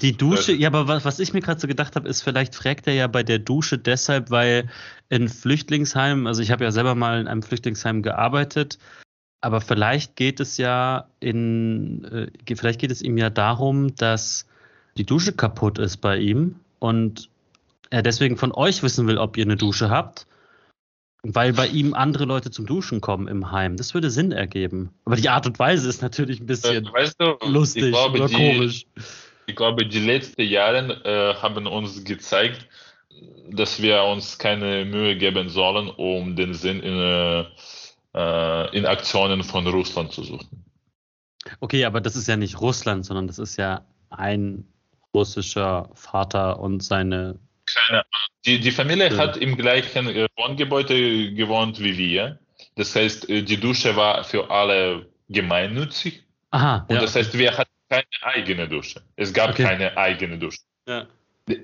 die, Dusche, ja, aber was, was ich mir gerade so gedacht habe, ist, vielleicht fragt er ja bei der Dusche deshalb, weil in Flüchtlingsheimen, also ich habe ja selber mal in einem Flüchtlingsheim gearbeitet, aber vielleicht geht es ja in, äh, vielleicht geht es ihm ja darum, dass die Dusche kaputt ist bei ihm und er deswegen von euch wissen will, ob ihr eine Dusche habt weil bei ihm andere Leute zum Duschen kommen im Heim. Das würde Sinn ergeben. Aber die Art und Weise ist natürlich ein bisschen äh, weißt du, lustig glaube, oder die, komisch. Ich glaube, die letzten Jahre äh, haben uns gezeigt, dass wir uns keine Mühe geben sollen, um den Sinn in, äh, in Aktionen von Russland zu suchen. Okay, aber das ist ja nicht Russland, sondern das ist ja ein russischer Vater und seine keine Die, die Familie ja. hat im gleichen äh, Wohngebäude gewohnt wie wir. Das heißt, äh, die Dusche war für alle gemeinnützig. Aha, und ja. das heißt, wir hatten keine eigene Dusche. Es gab okay. keine eigene Dusche. Ja.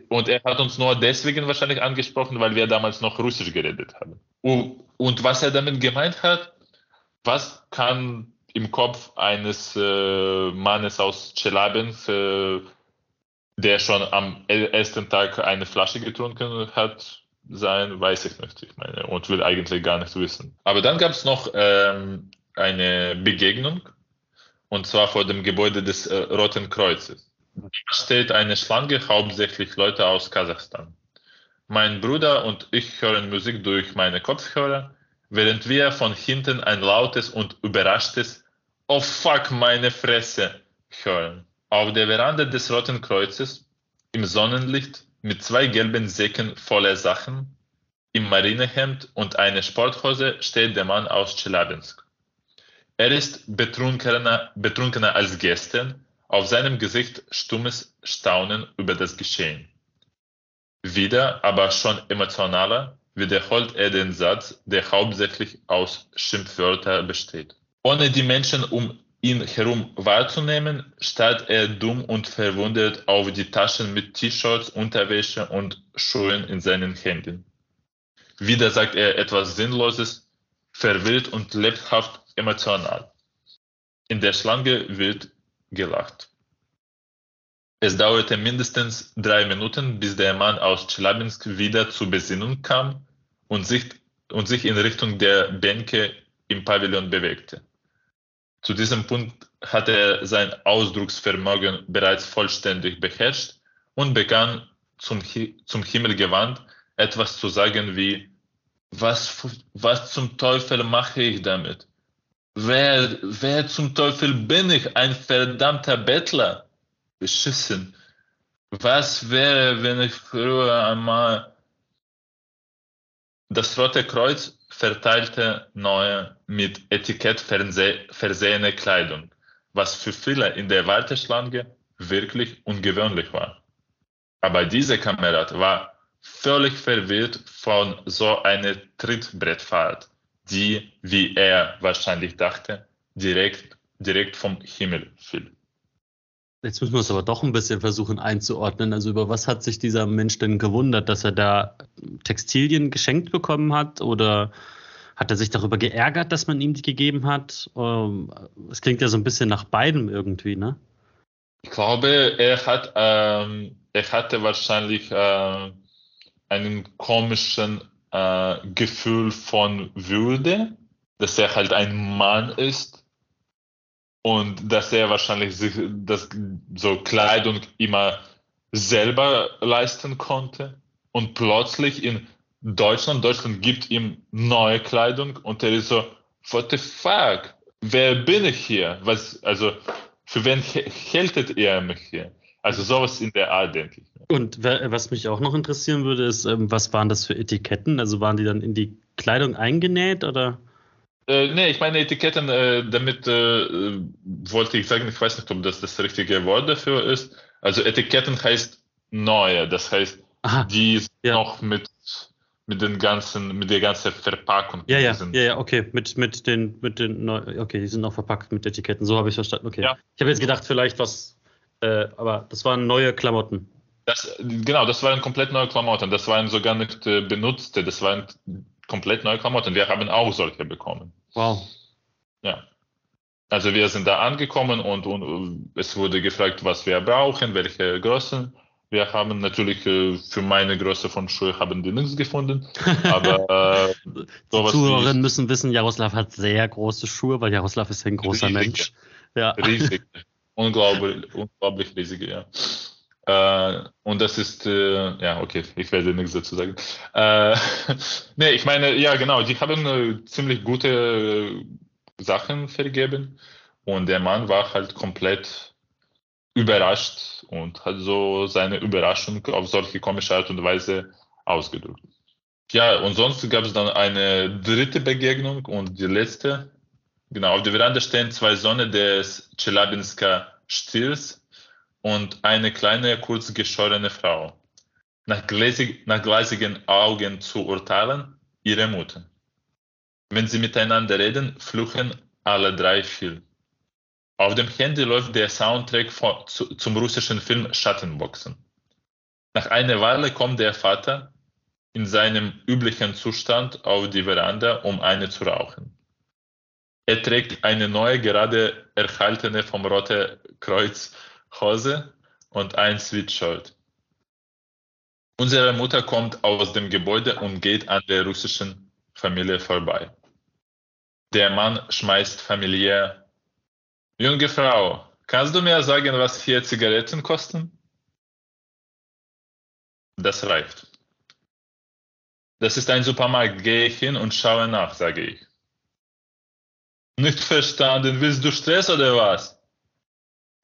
Und er hat uns nur deswegen wahrscheinlich angesprochen, weil wir damals noch Russisch geredet haben. Und, und was er damit gemeint hat, was kann im Kopf eines äh, Mannes aus Tschelabinsk äh, der schon am ersten Tag eine Flasche getrunken hat, sein, weiß ich nicht. Ich meine, und will eigentlich gar nicht wissen. Aber dann gab es noch ähm, eine Begegnung, und zwar vor dem Gebäude des äh, Roten Kreuzes. Da steht eine Schlange, hauptsächlich Leute aus Kasachstan. Mein Bruder und ich hören Musik durch meine Kopfhörer, während wir von hinten ein lautes und überraschtes Oh fuck meine Fresse hören. Auf der Veranda des Roten Kreuzes, im Sonnenlicht, mit zwei gelben Säcken voller Sachen, im Marinehemd und einer Sporthose steht der Mann aus Tschelabinsk. Er ist betrunkener, betrunkener als gestern, auf seinem Gesicht stummes Staunen über das Geschehen. Wieder, aber schon emotionaler, wiederholt er den Satz, der hauptsächlich aus Schimpfwörtern besteht. Ohne die Menschen um ihn herum wahrzunehmen, starrt er dumm und verwundert auf die Taschen mit T-Shirts, Unterwäsche und Schuhen in seinen Händen. Wieder sagt er etwas Sinnloses, verwirrt und lebhaft emotional. In der Schlange wird gelacht. Es dauerte mindestens drei Minuten, bis der Mann aus Tschelabinsk wieder zur Besinnung kam und sich, und sich in Richtung der Bänke im Pavillon bewegte. Zu diesem Punkt hatte er sein Ausdrucksvermögen bereits vollständig beherrscht und begann zum, zum Himmel gewandt etwas zu sagen wie, was, was zum Teufel mache ich damit? Wer, wer zum Teufel bin ich? Ein verdammter Bettler? Beschissen. Was wäre, wenn ich früher einmal das Rote Kreuz verteilte neue, mit Etikett versehene Kleidung, was für viele in der Warteschlange wirklich ungewöhnlich war. Aber dieser Kamerad war völlig verwirrt von so einer Trittbrettfahrt, die, wie er wahrscheinlich dachte, direkt, direkt vom Himmel fiel. Jetzt müssen wir es aber doch ein bisschen versuchen einzuordnen. Also über was hat sich dieser Mensch denn gewundert, dass er da Textilien geschenkt bekommen hat oder hat er sich darüber geärgert, dass man ihm die gegeben hat? Ähm, es klingt ja so ein bisschen nach beidem irgendwie, ne? Ich glaube, er hat, ähm, er hatte wahrscheinlich äh, einen komischen äh, Gefühl von Würde, dass er halt ein Mann ist und dass er wahrscheinlich sich das so Kleidung immer selber leisten konnte und plötzlich in Deutschland, Deutschland gibt ihm neue Kleidung und er ist so, what the fuck? Wer bin ich hier? Was, also, für wen hältet er mich hier? Also sowas in der Art, denke ich. Und was mich auch noch interessieren würde, ist, ähm, was waren das für Etiketten? Also waren die dann in die Kleidung eingenäht oder? Äh, nee, ich meine Etiketten, äh, damit äh, wollte ich sagen, ich weiß nicht, ob das das richtige Wort dafür ist. Also Etiketten heißt neue, das heißt, Aha, die ja. noch mit mit den ganzen, mit der ganzen Verpackung. Ja, ja, ja, ja, okay, mit, mit den, mit den, okay, die sind noch verpackt mit Etiketten, so habe ich verstanden, okay. Ja. Ich habe jetzt gedacht, vielleicht was, äh, aber das waren neue Klamotten. Das, genau, das waren komplett neue Klamotten, das waren sogar nicht äh, benutzte, das waren komplett neue Klamotten. Wir haben auch solche bekommen. Wow. Ja. also wir sind da angekommen und, und es wurde gefragt, was wir brauchen, welche Größen. Wir haben natürlich äh, für meine Größe von Schuhe haben die nichts gefunden. Aber äh, die Zuhörerinnen müssen wissen, Jaroslav hat sehr große Schuhe, weil Jaroslav ist ein großer riesige, Mensch. Ja. Riesig. unglaublich, unglaublich riesige, ja. Äh, und das ist, äh, ja, okay, ich werde nichts dazu sagen. Äh, nee, ich meine, ja, genau, die haben äh, ziemlich gute Sachen vergeben und der Mann war halt komplett überrascht und hat so seine Überraschung auf solche komische Art und Weise ausgedrückt. Ja, und sonst gab es dann eine dritte Begegnung und die letzte. Genau, auf der Veranda stehen zwei Söhne des Chelabinska Stils und eine kleine, kurz geschorene Frau. Nach, gläsig, nach gleisigen Augen zu urteilen, ihre Mutter. Wenn sie miteinander reden, fluchen alle drei viel. Auf dem Handy läuft der Soundtrack von, zu, zum russischen Film Schattenboxen. Nach einer Weile kommt der Vater in seinem üblichen Zustand auf die Veranda, um eine zu rauchen. Er trägt eine neue, gerade erhaltene vom Rote Kreuz Hose und ein Sweatshirt. Unsere Mutter kommt aus dem Gebäude und geht an der russischen Familie vorbei. Der Mann schmeißt familiär. Junge Frau, kannst du mir sagen, was hier Zigaretten kosten? Das reicht. Das ist ein Supermarkt, gehe ich hin und schaue nach, sage ich. Nicht verstanden, willst du Stress oder was?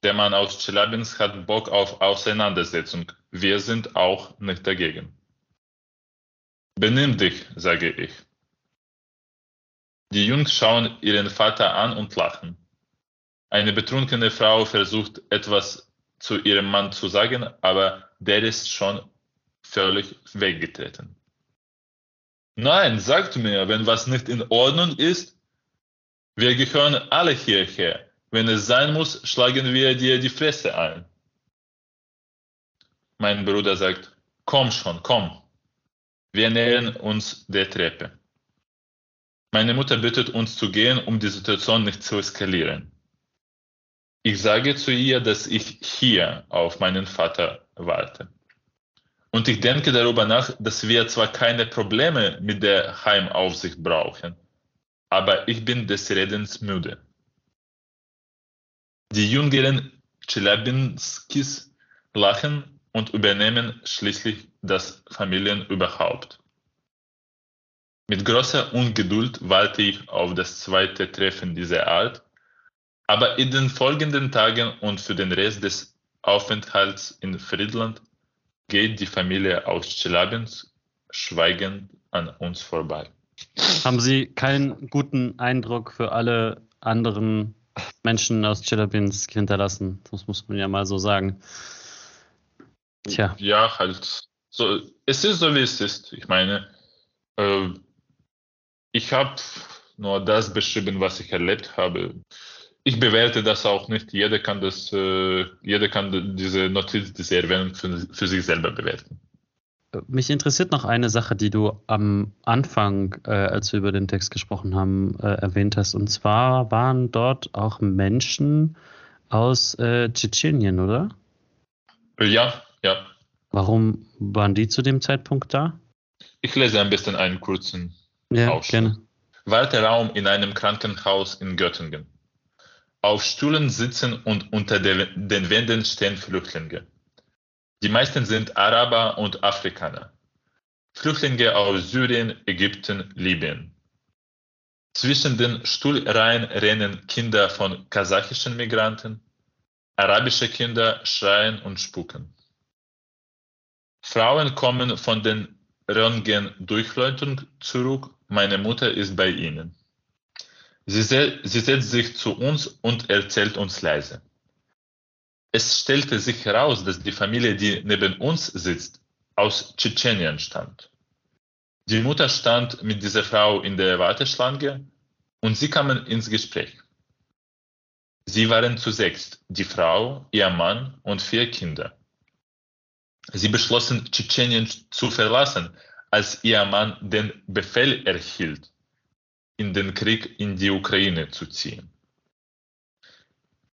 Der Mann aus Tschelabinsk hat Bock auf Auseinandersetzung. Wir sind auch nicht dagegen. Benimm dich, sage ich. Die Jungs schauen ihren Vater an und lachen. Eine betrunkene Frau versucht etwas zu ihrem Mann zu sagen, aber der ist schon völlig weggetreten. Nein, sagt mir, wenn was nicht in Ordnung ist, wir gehören alle hierher. Wenn es sein muss, schlagen wir dir die Fresse ein. Mein Bruder sagt, komm schon, komm. Wir nähern uns der Treppe. Meine Mutter bittet uns zu gehen, um die Situation nicht zu eskalieren. Ich sage zu ihr, dass ich hier auf meinen Vater warte. Und ich denke darüber nach, dass wir zwar keine Probleme mit der Heimaufsicht brauchen, aber ich bin des Redens müde. Die jüngeren Tschelabinskis lachen und übernehmen schließlich das Familienoberhaupt. Mit großer Ungeduld warte ich auf das zweite Treffen dieser Art, aber in den folgenden Tagen und für den Rest des Aufenthalts in Friedland geht die Familie aus Tschelabinsk schweigend an uns vorbei. Haben Sie keinen guten Eindruck für alle anderen Menschen aus Tschelabinsk hinterlassen? Das muss man ja mal so sagen. Tja. Ja, halt. So, es ist so, wie es ist. Ich meine, äh, ich habe nur das beschrieben, was ich erlebt habe. Ich bewerte das auch nicht. Jeder kann das, äh, jeder kann diese Notiz, diese Erwähnung für, für sich selber bewerten. Mich interessiert noch eine Sache, die du am Anfang, äh, als wir über den Text gesprochen haben, äh, erwähnt hast. Und zwar waren dort auch Menschen aus äh, Tschetschenien, oder? Ja, ja. Warum waren die zu dem Zeitpunkt da? Ich lese ein bisschen einen kurzen ja, Ausschnitt. gerne. Warteraum in einem Krankenhaus in Göttingen. Auf Stühlen sitzen und unter den Wänden stehen Flüchtlinge. Die meisten sind Araber und Afrikaner. Flüchtlinge aus Syrien, Ägypten, Libyen. Zwischen den Stuhlreihen rennen Kinder von kasachischen Migranten. Arabische Kinder schreien und spucken. Frauen kommen von den Röntgen-Durchleuchtung zurück meine Mutter ist bei Ihnen. Sie, sie setzt sich zu uns und erzählt uns leise. Es stellte sich heraus, dass die Familie, die neben uns sitzt, aus Tschetschenien stammt. Die Mutter stand mit dieser Frau in der Warteschlange und sie kamen ins Gespräch. Sie waren zu sechs, die Frau, ihr Mann und vier Kinder. Sie beschlossen, Tschetschenien zu verlassen, als ihr Mann den Befehl erhielt, in den Krieg in die Ukraine zu ziehen.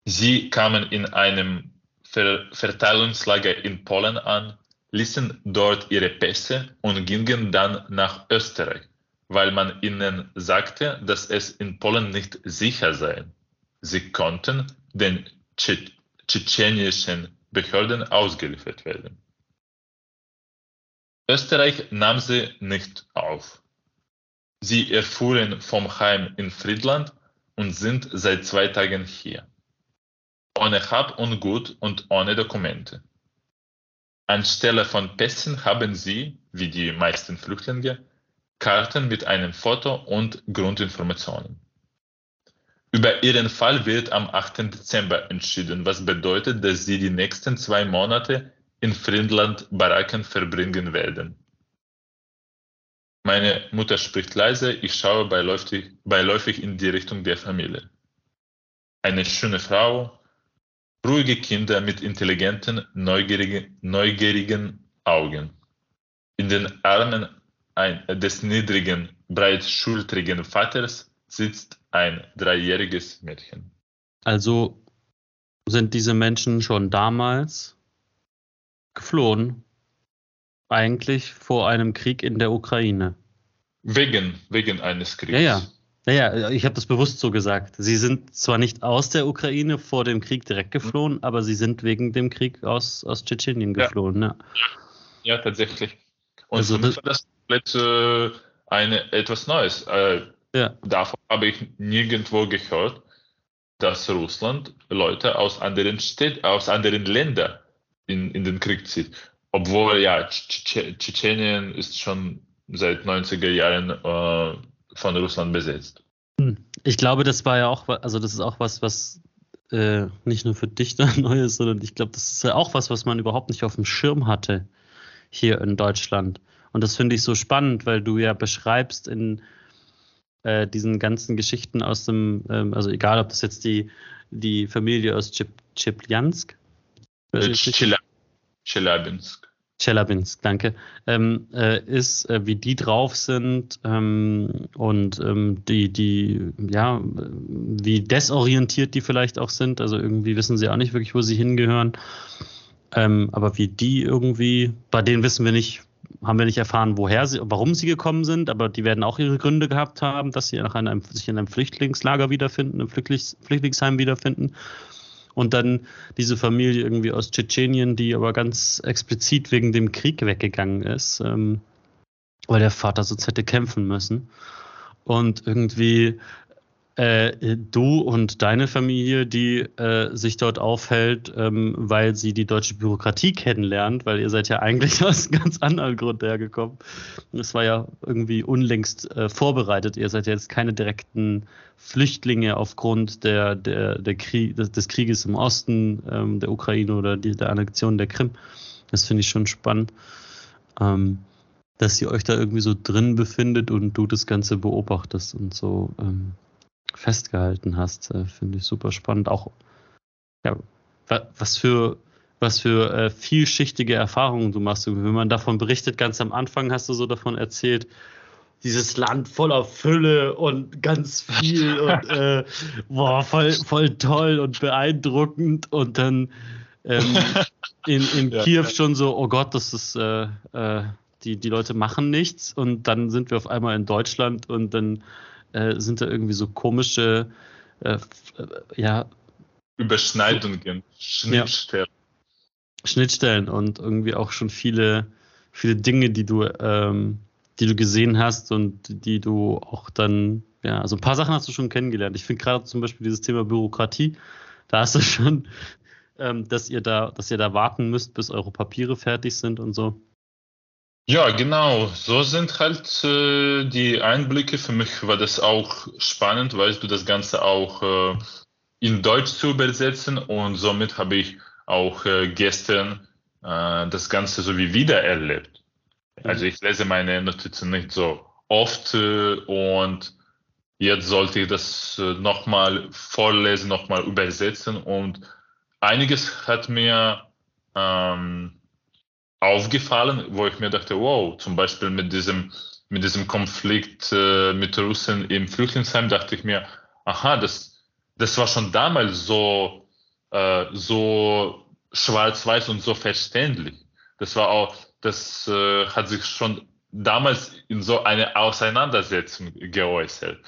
Sie kamen in einem Ver Verteilungslager in Polen an, ließen dort ihre Pässe und gingen dann nach Österreich, weil man ihnen sagte, dass es in Polen nicht sicher sei. Sie konnten den tschetschenischen Behörden ausgeliefert werden. Österreich nahm sie nicht auf. Sie erfuhren vom Heim in Friedland und sind seit zwei Tagen hier. Ohne Hab und Gut und ohne Dokumente. Anstelle von Pässen haben sie, wie die meisten Flüchtlinge, Karten mit einem Foto und Grundinformationen. Über ihren Fall wird am 8. Dezember entschieden, was bedeutet, dass sie die nächsten zwei Monate in Friedland Baracken verbringen werden. Meine Mutter spricht leise, ich schaue beiläufig, beiläufig in die Richtung der Familie. Eine schöne Frau, ruhige Kinder mit intelligenten, neugierigen, neugierigen Augen. In den Armen ein, des niedrigen, breitschultrigen Vaters sitzt ein dreijähriges Mädchen. Also sind diese Menschen schon damals geflohen, eigentlich vor einem Krieg in der Ukraine. Wegen, wegen eines Kriegs. Ja, ja. Naja, ich habe das bewusst so gesagt. Sie sind zwar nicht aus der Ukraine vor dem Krieg direkt geflohen, mhm. aber sie sind wegen dem Krieg aus, aus Tschetschenien geflohen. Ja, ja. ja tatsächlich. Und also, war das komplett äh, eine, etwas Neues. Äh, ja. Davon habe ich nirgendwo gehört, dass Russland Leute aus anderen Städten, aus anderen Ländern in, in den Krieg zieht. Obwohl, ja, Tschetschenien ist schon seit 90er Jahren äh, von Russland besetzt. Hm. Ich glaube, das war ja auch, also das ist auch was, was äh, nicht nur für dich da neu ist, sondern ich glaube, das ist ja auch was, was man überhaupt nicht auf dem Schirm hatte hier in Deutschland. Und das finde ich so spannend, weil du ja beschreibst in äh, diesen ganzen Geschichten aus dem, ähm, also egal, ob das jetzt die, die Familie aus Chepljansk äh, Chelabinsk. Chelabinsk, danke, ähm, äh, ist, äh, wie die drauf sind ähm, und ähm, die, die, ja, wie desorientiert die vielleicht auch sind. Also irgendwie wissen sie auch nicht wirklich, wo sie hingehören. Ähm, aber wie die irgendwie, bei denen wissen wir nicht, haben wir nicht erfahren, woher sie, warum sie gekommen sind, aber die werden auch ihre Gründe gehabt haben, dass sie nach einem, sich in einem Flüchtlingslager wiederfinden, Flüchtlings, Flüchtlingsheim wiederfinden. Und dann diese Familie irgendwie aus Tschetschenien, die aber ganz explizit wegen dem Krieg weggegangen ist, ähm, weil der Vater sonst hätte kämpfen müssen. Und irgendwie äh, du und deine Familie, die äh, sich dort aufhält, ähm, weil sie die deutsche Bürokratie kennenlernt, weil ihr seid ja eigentlich aus einem ganz anderen Grund hergekommen. Es war ja irgendwie unlängst äh, vorbereitet. Ihr seid ja jetzt keine direkten Flüchtlinge aufgrund der, der, der Krieg, des, Krieges im Osten ähm, der Ukraine oder die, der Annexion der Krim. Das finde ich schon spannend. Ähm, dass ihr euch da irgendwie so drin befindet und du das Ganze beobachtest und so ähm, festgehalten hast. Äh, Finde ich super spannend. Auch ja, was für was für äh, vielschichtige Erfahrungen du machst. Wenn man davon berichtet, ganz am Anfang hast du so davon erzählt, dieses Land voller Fülle und ganz viel und äh, boah, voll, voll toll und beeindruckend und dann ähm, in, in ja, Kiew ja. schon so, oh Gott, das ist äh, äh, die, die Leute machen nichts und dann sind wir auf einmal in Deutschland und dann äh, sind da irgendwie so komische, äh, ja. Überschneidungen, Schnittstellen. Ja, Schnittstellen und irgendwie auch schon viele, viele Dinge, die du, ähm, die du gesehen hast und die du auch dann, ja, also ein paar Sachen hast du schon kennengelernt. Ich finde gerade zum Beispiel dieses Thema Bürokratie, da hast du schon, ähm, dass ihr da, dass ihr da warten müsst, bis eure Papiere fertig sind und so. Ja, genau. So sind halt äh, die Einblicke. Für mich war das auch spannend, weißt du, das Ganze auch äh, in Deutsch zu übersetzen und somit habe ich auch äh, gestern äh, das Ganze so wie wieder erlebt. Mhm. Also ich lese meine Notizen nicht so oft äh, und jetzt sollte ich das äh, nochmal vorlesen, nochmal übersetzen und einiges hat mir ähm, aufgefallen, wo ich mir dachte, wow, zum Beispiel mit diesem, mit diesem Konflikt äh, mit Russen im Flüchtlingsheim, dachte ich mir, aha, das, das war schon damals so äh, so schwarz-weiß und so verständlich. Das war auch, das äh, hat sich schon damals in so eine Auseinandersetzung geäußert.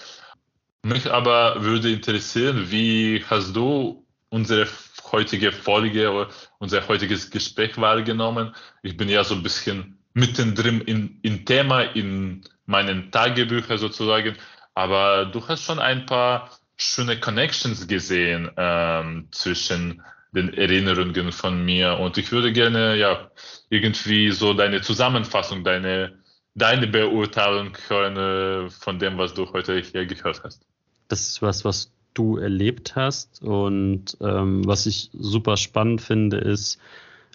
Mich aber würde interessieren, wie hast du unsere heutige Folge, unser heutiges Gespräch wahrgenommen? Ich bin ja so ein bisschen mittendrin in, in Thema, in meinen Tagebüchern sozusagen, aber du hast schon ein paar schöne Connections gesehen ähm, zwischen den Erinnerungen von mir und ich würde gerne ja irgendwie so deine Zusammenfassung, deine deine Beurteilung hören äh, von dem, was du heute hier gehört hast. Das ist was, was du erlebt hast. Und ähm, was ich super spannend finde, ist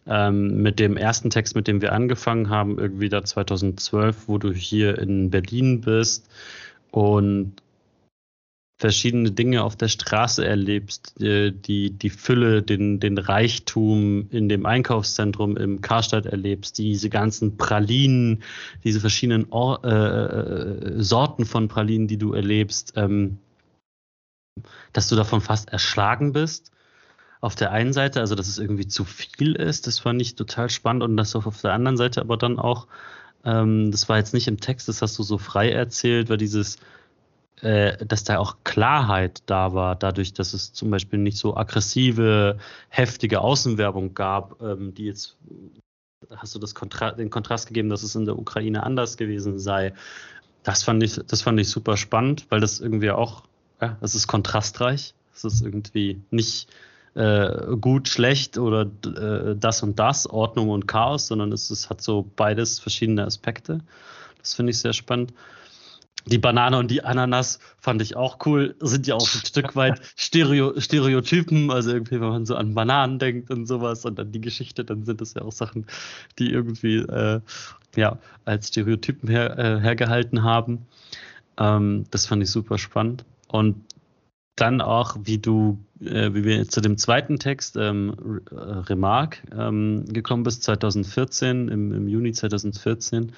ähm, mit dem ersten Text, mit dem wir angefangen haben, irgendwie da 2012, wo du hier in Berlin bist und verschiedene Dinge auf der Straße erlebst, äh, die, die Fülle, den, den Reichtum in dem Einkaufszentrum im Karstadt erlebst, diese ganzen Pralinen, diese verschiedenen Or äh, äh, Sorten von Pralinen, die du erlebst, ähm, dass du davon fast erschlagen bist. Auf der einen Seite, also dass es irgendwie zu viel ist, das fand ich total spannend und das auf der anderen Seite aber dann auch, ähm, das war jetzt nicht im Text, das hast du so frei erzählt, war dieses, äh, dass da auch Klarheit da war, dadurch, dass es zum Beispiel nicht so aggressive, heftige Außenwerbung gab, ähm, die jetzt hast du das Kontra den Kontrast gegeben, dass es in der Ukraine anders gewesen sei. Das fand ich, das fand ich super spannend, weil das irgendwie auch, ja, das ist kontrastreich. Es ist irgendwie nicht äh, gut, schlecht oder äh, das und das, Ordnung und Chaos, sondern es, es hat so beides verschiedene Aspekte. Das finde ich sehr spannend. Die Banane und die Ananas fand ich auch cool, sind ja auch ein Stück weit Stereo, Stereotypen, also irgendwie, wenn man so an Bananen denkt und sowas und an die Geschichte, dann sind das ja auch Sachen, die irgendwie äh, ja, als Stereotypen her, äh, hergehalten haben. Ähm, das fand ich super spannend. Und dann auch, wie du, äh, wie wir zu dem zweiten Text, ähm, äh, Remark, ähm, gekommen bist, 2014, im, im Juni 2014,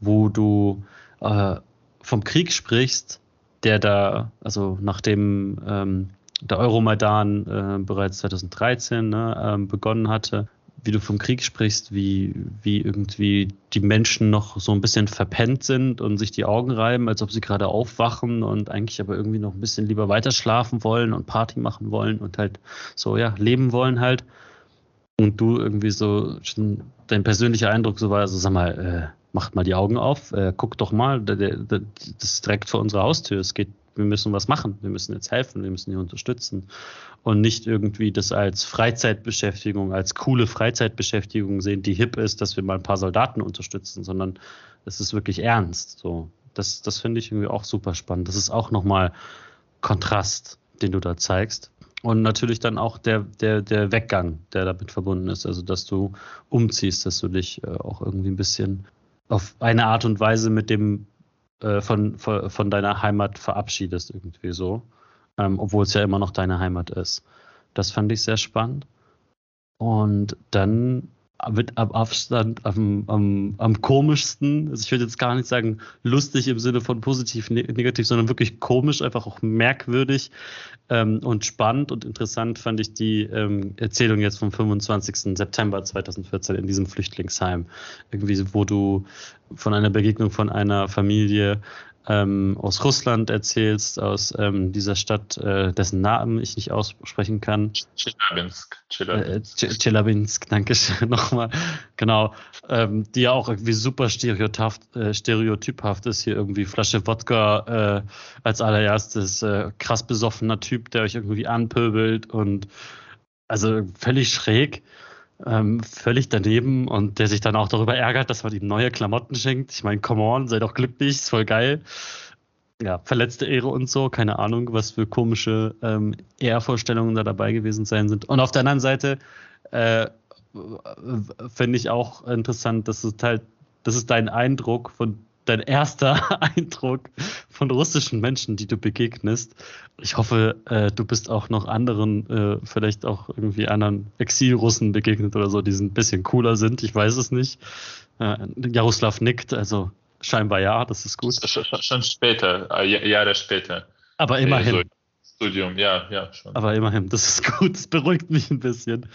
wo du äh, vom Krieg sprichst, der da, also nachdem ähm, der Euromaidan äh, bereits 2013 ne, ähm, begonnen hatte, wie du vom Krieg sprichst, wie, wie irgendwie die Menschen noch so ein bisschen verpennt sind und sich die Augen reiben, als ob sie gerade aufwachen und eigentlich aber irgendwie noch ein bisschen lieber weiter schlafen wollen und Party machen wollen und halt so, ja, leben wollen halt. Und du irgendwie so, dein persönlicher Eindruck so war, also sag mal, äh, macht mal die Augen auf, äh, guckt doch mal, das ist direkt vor unserer Haustür. Es geht, wir müssen was machen, wir müssen jetzt helfen, wir müssen hier unterstützen und nicht irgendwie das als Freizeitbeschäftigung, als coole Freizeitbeschäftigung sehen, die hip ist, dass wir mal ein paar Soldaten unterstützen, sondern es ist wirklich ernst. So, das, das finde ich irgendwie auch super spannend. Das ist auch nochmal Kontrast, den du da zeigst. Und natürlich dann auch der, der, der Weggang, der damit verbunden ist. Also, dass du umziehst, dass du dich äh, auch irgendwie ein bisschen auf eine Art und Weise mit dem äh, von, von, von, deiner Heimat verabschiedest, irgendwie so. Ähm, obwohl es ja immer noch deine Heimat ist. Das fand ich sehr spannend. Und dann mit am Abstand am, am, am komischsten, also ich würde jetzt gar nicht sagen lustig im Sinne von positiv, ne negativ, sondern wirklich komisch, einfach auch merkwürdig ähm, und spannend und interessant fand ich die ähm, Erzählung jetzt vom 25. September 2014 in diesem Flüchtlingsheim. Irgendwie, wo du von einer Begegnung von einer Familie ähm, aus Russland erzählst, aus ähm, dieser Stadt, äh, dessen Namen ich nicht aussprechen kann. Chelyabinsk. Chelyabinsk, äh, Chelyabinsk danke schön nochmal. Genau, ähm, die ja auch irgendwie super stereotyphaft, äh, stereotyphaft ist. Hier irgendwie Flasche Wodka äh, als allererstes, äh, krass besoffener Typ, der euch irgendwie anpöbelt und also völlig schräg ähm, völlig daneben und der sich dann auch darüber ärgert, dass man ihm neue Klamotten schenkt. Ich meine, come on, sei doch glücklich, ist voll geil. Ja, verletzte Ehre und so, keine Ahnung, was für komische ähm, Ehrvorstellungen da dabei gewesen sein sind. Und auf der anderen Seite äh, finde ich auch interessant, dass es halt, das ist dein Eindruck von dein erster Eindruck von russischen Menschen, die du begegnest. Ich hoffe, äh, du bist auch noch anderen, äh, vielleicht auch irgendwie anderen Exilrussen begegnet oder so, die ein bisschen cooler sind. Ich weiß es nicht. Äh, Jaroslav nickt, also scheinbar ja, das ist gut. Schon, schon später, äh, Jahre später. Aber immerhin. Also, Studium, ja, ja, schon. Aber immerhin, das ist gut, das beruhigt mich ein bisschen.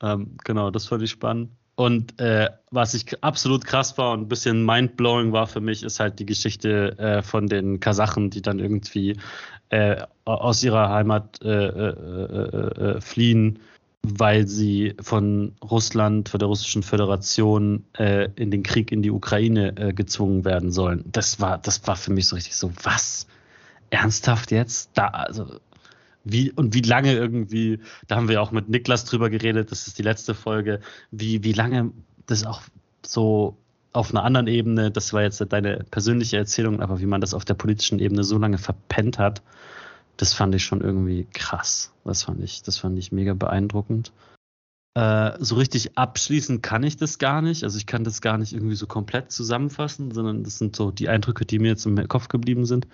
Ähm, genau, das fand ich spannend. Und äh, was ich absolut krass war und ein bisschen mindblowing war für mich, ist halt die Geschichte äh, von den Kasachen, die dann irgendwie äh, aus ihrer Heimat äh, äh, äh, fliehen, weil sie von Russland, von der russischen Föderation in den Krieg in die Ukraine gezwungen werden sollen. Das war, das war für mich so richtig so, was? Ernsthaft jetzt? Da, also wie und wie lange irgendwie, da haben wir auch mit Niklas drüber geredet, das ist die letzte Folge, wie, wie lange das auch so auf einer anderen Ebene, das war jetzt deine persönliche Erzählung, aber wie man das auf der politischen Ebene so lange verpennt hat, das fand ich schon irgendwie krass. Das fand ich, das fand ich mega beeindruckend. Äh, so richtig abschließen kann ich das gar nicht. Also ich kann das gar nicht irgendwie so komplett zusammenfassen, sondern das sind so die Eindrücke, die mir jetzt im Kopf geblieben sind.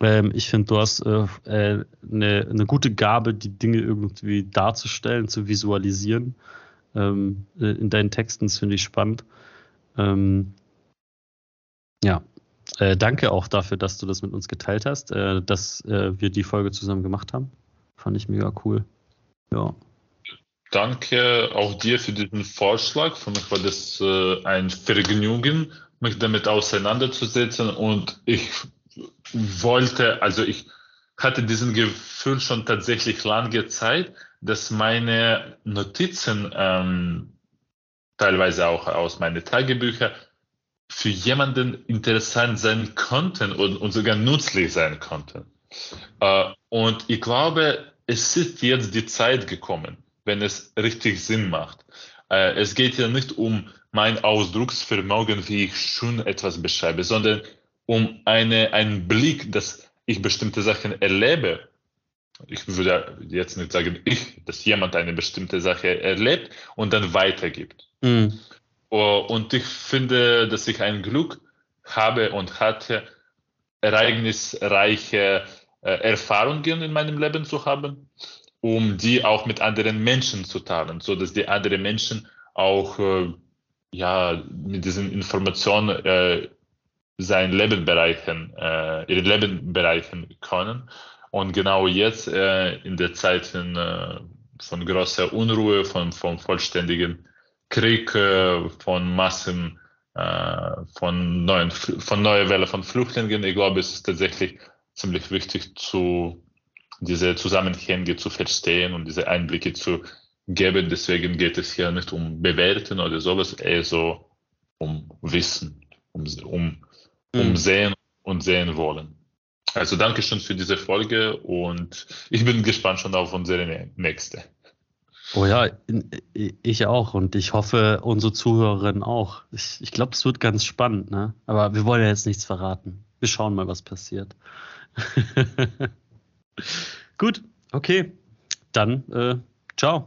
Ähm, ich finde, du hast äh, äh, eine, eine gute Gabe, die Dinge irgendwie darzustellen, zu visualisieren ähm, äh, in deinen Texten. Das finde ich spannend. Ähm, ja, äh, danke auch dafür, dass du das mit uns geteilt hast, äh, dass wir die Folge zusammen gemacht haben. Fand ich mega cool. Ja. Danke auch dir für diesen Vorschlag. Für mich war das ein Vergnügen, mich damit auseinanderzusetzen und ich wollte, also ich hatte diesen Gefühl schon tatsächlich lange Zeit, dass meine Notizen, ähm, teilweise auch aus meinen Tagebüchern, für jemanden interessant sein konnten und, und sogar nützlich sein konnten. Äh, und ich glaube, es ist jetzt die Zeit gekommen, wenn es richtig Sinn macht. Äh, es geht ja nicht um mein Ausdrucksvermögen, wie ich schon etwas beschreibe, sondern um eine, einen Blick, dass ich bestimmte Sachen erlebe. Ich würde jetzt nicht sagen, ich, dass jemand eine bestimmte Sache erlebt und dann weitergibt. Mhm. Und ich finde, dass ich ein Glück habe und hatte, ereignisreiche äh, Erfahrungen in meinem Leben zu haben, um die auch mit anderen Menschen zu teilen, so dass die anderen Menschen auch äh, ja mit diesen Informationen äh, sein Leben bereichern, äh, ihr Leben bereichern können. Und genau jetzt äh, in der Zeit in, äh, von großer Unruhe, von, von vollständigen Krieg, äh, von Massen, äh, von neuen, von neuer Welle von Flüchtlingen, ich glaube, es ist tatsächlich ziemlich wichtig, zu diese Zusammenhänge zu verstehen und diese Einblicke zu geben. Deswegen geht es hier nicht um Bewerten oder sowas, eher so um Wissen, um, um um mhm. sehen und sehen wollen. Also danke schön für diese Folge und ich bin gespannt schon auf unsere nächste. Oh ja, ich auch und ich hoffe, unsere Zuhörerinnen auch. Ich, ich glaube, es wird ganz spannend, ne? Aber wir wollen ja jetzt nichts verraten. Wir schauen mal, was passiert. Gut, okay. Dann, äh, ciao.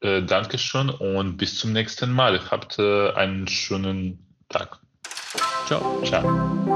Äh, Dankeschön und bis zum nächsten Mal. Habt äh, einen schönen Tag. Chao. Chao.